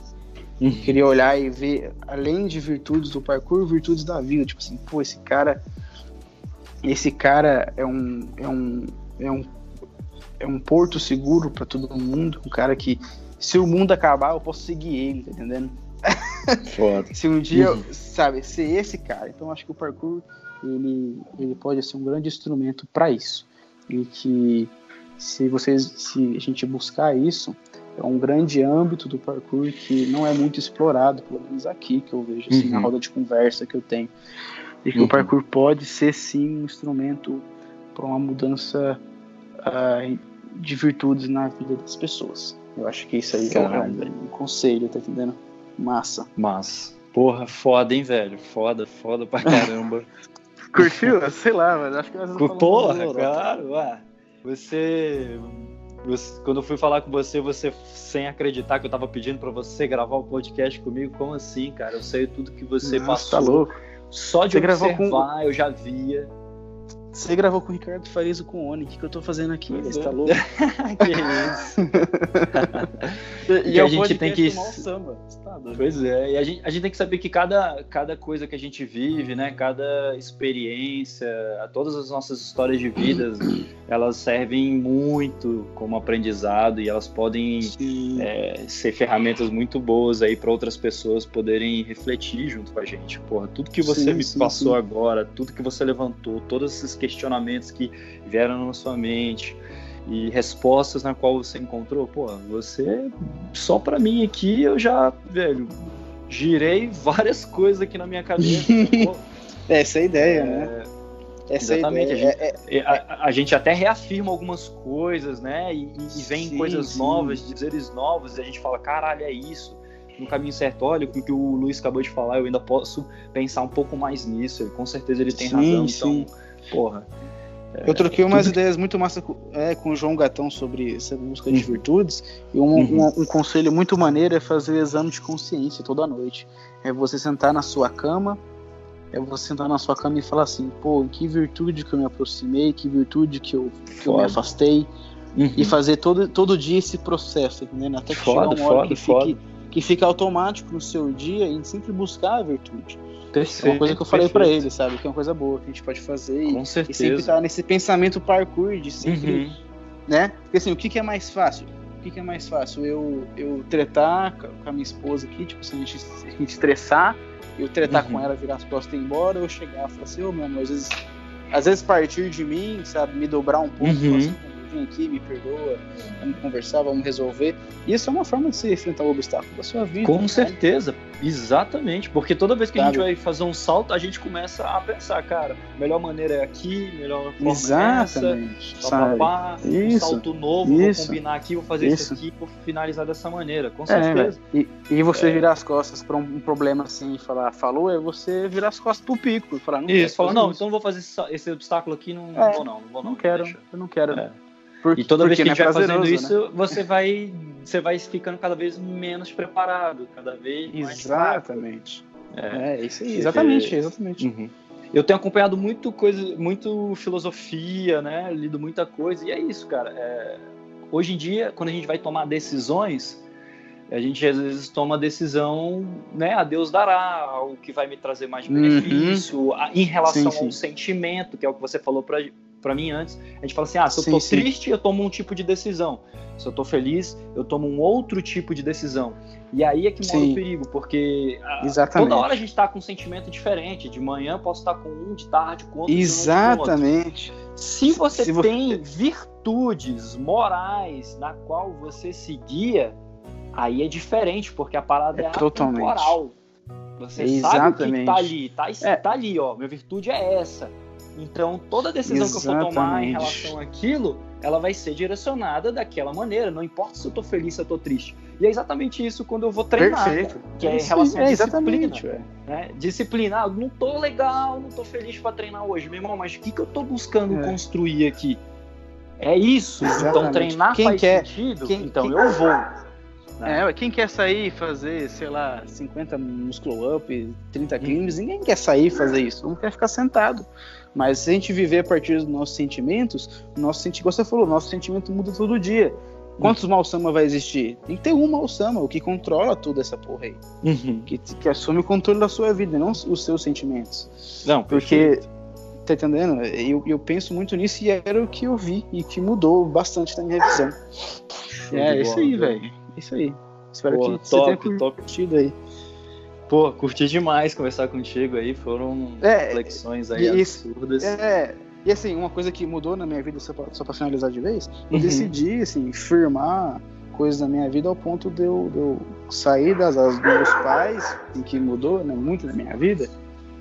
Uhum. Queria olhar e ver, além de virtudes do parkour, virtudes da vida. Tipo assim, pô, esse cara. Esse cara é um. É um, é um é um porto seguro para todo mundo, um cara que se o mundo acabar, eu posso seguir ele, tá entendendo? Foda. se um dia, uhum. sabe, ser esse cara. Então acho que o parkour ele, ele pode ser um grande instrumento para isso. E que se vocês se a gente buscar isso, é um grande âmbito do parkour que não é muito explorado, pelo menos aqui que eu vejo assim, uhum. na roda de conversa que eu tenho. E que uhum. o parkour pode ser sim um instrumento para uma mudança uh, de virtudes na vida das pessoas. Eu acho que isso aí Caramba. é um, conselho, tá entendendo? Massa. Massa. Porra, foda, hein, velho? Foda, foda pra caramba. Curtiu? Sei lá, mas acho que nós Porra, claro, ué. Você, você, Quando eu fui falar com você, você sem acreditar que eu tava pedindo para você gravar o podcast comigo, como assim, cara? Eu sei tudo que você Nossa, passou. Tá louco. Só de você observar, com... eu já via. Você gravou com o Ricardo Farias com o Oni. O que, que eu tô fazendo aqui? Você tá louco? que isso. e, e a gente tem que. Samba. Tá pois é, e a gente, a gente tem que saber que cada, cada coisa que a gente vive, né? Cada experiência, todas as nossas histórias de vida, elas servem muito como aprendizado e elas podem é, ser ferramentas muito boas aí para outras pessoas poderem refletir junto com a gente. Porra, tudo que você sim, me sim, passou sim. agora, tudo que você levantou, todos esses questionamentos que vieram na sua mente e respostas na qual você encontrou, pô, você só para mim aqui eu já, velho, girei várias coisas aqui na minha cabeça. Essa é a ideia, é, né? Essa exatamente. Ideia. A, gente, é, é, a, a, gente, até reafirma algumas coisas, né? E, e vem sim, coisas sim. novas, dizeres novos, e a gente fala, caralho, é isso no caminho certo. Olha, com o que o Luiz acabou de falar, eu ainda posso pensar um pouco mais nisso. Com certeza ele tem sim, razão. Então, porra. É, eu troquei umas ideias muito massa com, é, com o João Gatão sobre essa busca de uhum. virtudes. E um, uhum. um, um, conselho muito maneiro é fazer o exame de consciência toda noite. É você sentar na sua cama, é você sentar na sua cama e falar assim, pô, em que virtude que eu me aproximei, que virtude que eu, que eu me afastei. Uhum. E fazer todo, todo dia esse processo, entendendo? Até que foda, chegar uma hora foda, que, fique, que fique automático no seu dia e sempre buscar a virtude. Perfeito, é uma coisa que eu falei para ele, sabe? Que é uma coisa boa que a gente pode fazer. Com e, certeza. E sempre estar tá nesse pensamento parkour de sempre. Uhum. Né? Porque assim, o que, que é mais fácil? O que, que é mais fácil? Eu, eu tretar com a minha esposa aqui, tipo, se a gente, a gente estressar, eu tretar uhum. com ela, virar as costas e ir embora, eu chegar e falar assim, ô oh, meu amor, às vezes, às vezes partir de mim, sabe, me dobrar um pouco, uhum. assim, vem aqui, me perdoa, vamos conversar, vamos resolver. Isso é uma forma de se enfrentar o obstáculo da sua vida. Com né? certeza, exatamente. Porque toda vez que Sabe? a gente vai fazer um salto, a gente começa a pensar, cara, melhor maneira é aqui, melhor forma Exatamente. é essa. Papá, um salto novo, isso. vou combinar aqui, vou fazer isso, isso aqui, vou finalizar dessa maneira. Com certeza. É, e, e, você é. virar as costas para um, problema assim e falar, falou, é você virar as costas pro pico e falar, não Isso, falar, não, isso. então não vou fazer esse, esse obstáculo aqui, não, é, não vou não, não vou não. Não quero, deixa. eu não quero. É. Por, e toda vez que a gente é vai fazendo isso, né? você vai você vai ficando cada vez menos preparado, cada vez mais Exatamente. É, é isso aí. Exatamente, exatamente. Uhum. Eu tenho acompanhado muito coisa, muito filosofia, né? Lido muita coisa e é isso, cara. É... Hoje em dia, quando a gente vai tomar decisões, a gente às vezes toma a decisão, né? A Deus dará, o que vai me trazer mais uhum. benefício, uhum. em relação sim, sim. ao sentimento, que é o que você falou pra, para mim antes. A gente fala assim: ah, se eu sim, tô sim. triste, eu tomo um tipo de decisão. Se eu tô feliz, eu tomo um outro tipo de decisão. E aí é que mora sim. o perigo, porque Exatamente. toda hora a gente tá com um sentimento diferente. De manhã posso estar com um, de tarde com outro. Exatamente. Com outro. Se você se tem você... virtudes morais na qual você se guia, aí é diferente, porque a parada é, é totalmente. Você Exatamente. sabe o que tá ali, tá, é. tá ali, ó. Minha virtude é essa. Então, toda decisão Exatamente. que eu for tomar em relação àquilo, ela vai ser direcionada daquela maneira. Não importa se eu tô feliz, se eu tô triste. E é exatamente isso quando eu vou treinar. Perfeito. Que é em relação é, à disciplina. Né? Disciplina. Ah, não tô legal, não tô feliz para treinar hoje. Meu irmão, mas o que, que eu tô buscando é. construir aqui? É isso. Então, Exatamente. Então, treinar quem faz quer, sentido. Quem, então, quem... eu vou. É, quem quer sair fazer, sei lá, 50 muscle up, 30 climbs, ninguém quer sair fazer isso, não quer ficar sentado. Mas se a gente viver a partir dos nossos sentimentos, nosso sentimento, você falou, nosso sentimento muda todo dia. Quantos. Malsama vai existir? Tem que ter um Malsama, o que controla toda essa porra aí. Uhum. Que, que assume o controle da sua vida, não os seus sentimentos. Não, porque. Tá entendendo? Eu, eu penso muito nisso e era o que eu vi e que mudou bastante na minha visão. Show é, isso aí, velho. Isso aí. Espero Pô, que top, você tenha curtido aí. Pô, curti demais conversar contigo aí. Foram é, reflexões aí isso, absurdas. É, e assim, uma coisa que mudou na minha vida, só pra, só pra finalizar de vez, eu uhum. decidi, assim, firmar coisas na minha vida ao ponto de eu, de eu sair das asas dos meus pais, em que mudou né, muito na minha vida,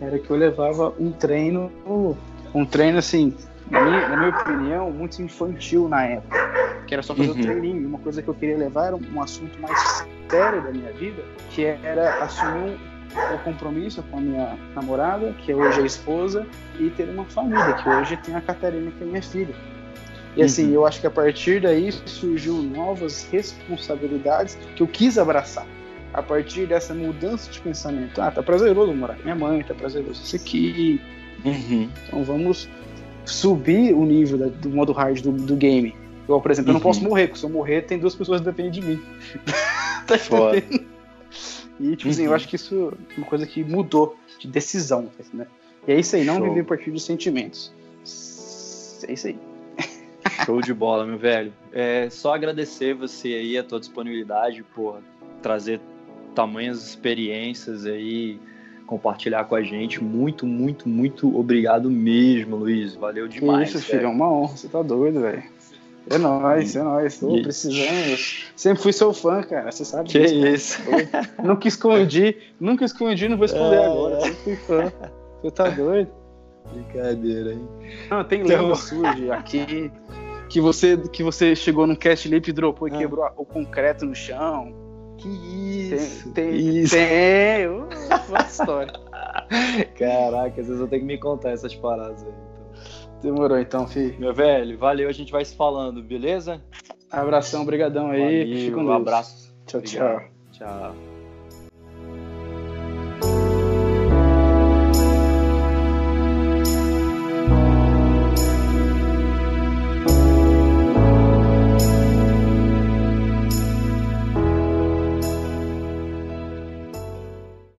era que eu levava um treino, um treino assim, na minha, na minha opinião, muito infantil na época. Que era só fazer uhum. o treininho. Uma coisa que eu queria levar era um assunto mais sério da minha vida, que era assumir o compromisso com a minha namorada, que é hoje a esposa, e ter uma família, que hoje tem a Catarina, que é minha filha. E assim, uhum. eu acho que a partir daí surgiu novas responsabilidades que eu quis abraçar. A partir dessa mudança de pensamento. Ah, tá prazeroso morar com minha mãe, tá prazeroso isso aqui. Uhum. Então vamos subir o nível da, do modo hard do, do game. Eu, por exemplo, eu não posso uhum. morrer, porque se eu morrer, tem duas pessoas que dependem de mim. tá Foda. E, tipo uhum. assim, eu uhum. acho que isso é uma coisa que mudou de decisão, né? E é isso aí, não Show. viver a partir de sentimentos. É isso aí. Show de bola, meu velho. É só agradecer você aí, a tua disponibilidade, por trazer tamanhas experiências aí, compartilhar com a gente. Muito, muito, muito obrigado mesmo, Luiz. Valeu demais. Que isso, filho, é uma honra. Você tá doido, velho. É nóis, é nóis. Tô precisando. Sempre fui seu fã, cara. Você sabe que disso. isso. nunca escondi, nunca escondi, não vou esconder é, agora. Sempre fui fã. Você tá doido? Brincadeira, hein? Não, tem lenda surge aqui que você, que você chegou num cast lip, dropou e ah. quebrou o concreto no chão. Que isso? Tem, tem, isso. tem. Uh, história. Caraca, às vezes eu tenho que me contar essas paradas aí. Então. Demorou então, filho. Meu velho, valeu, a gente vai se falando, beleza? Abração, brigadão aí. Valeu, um abraço. Tchau, Obrigado. tchau. Tchau.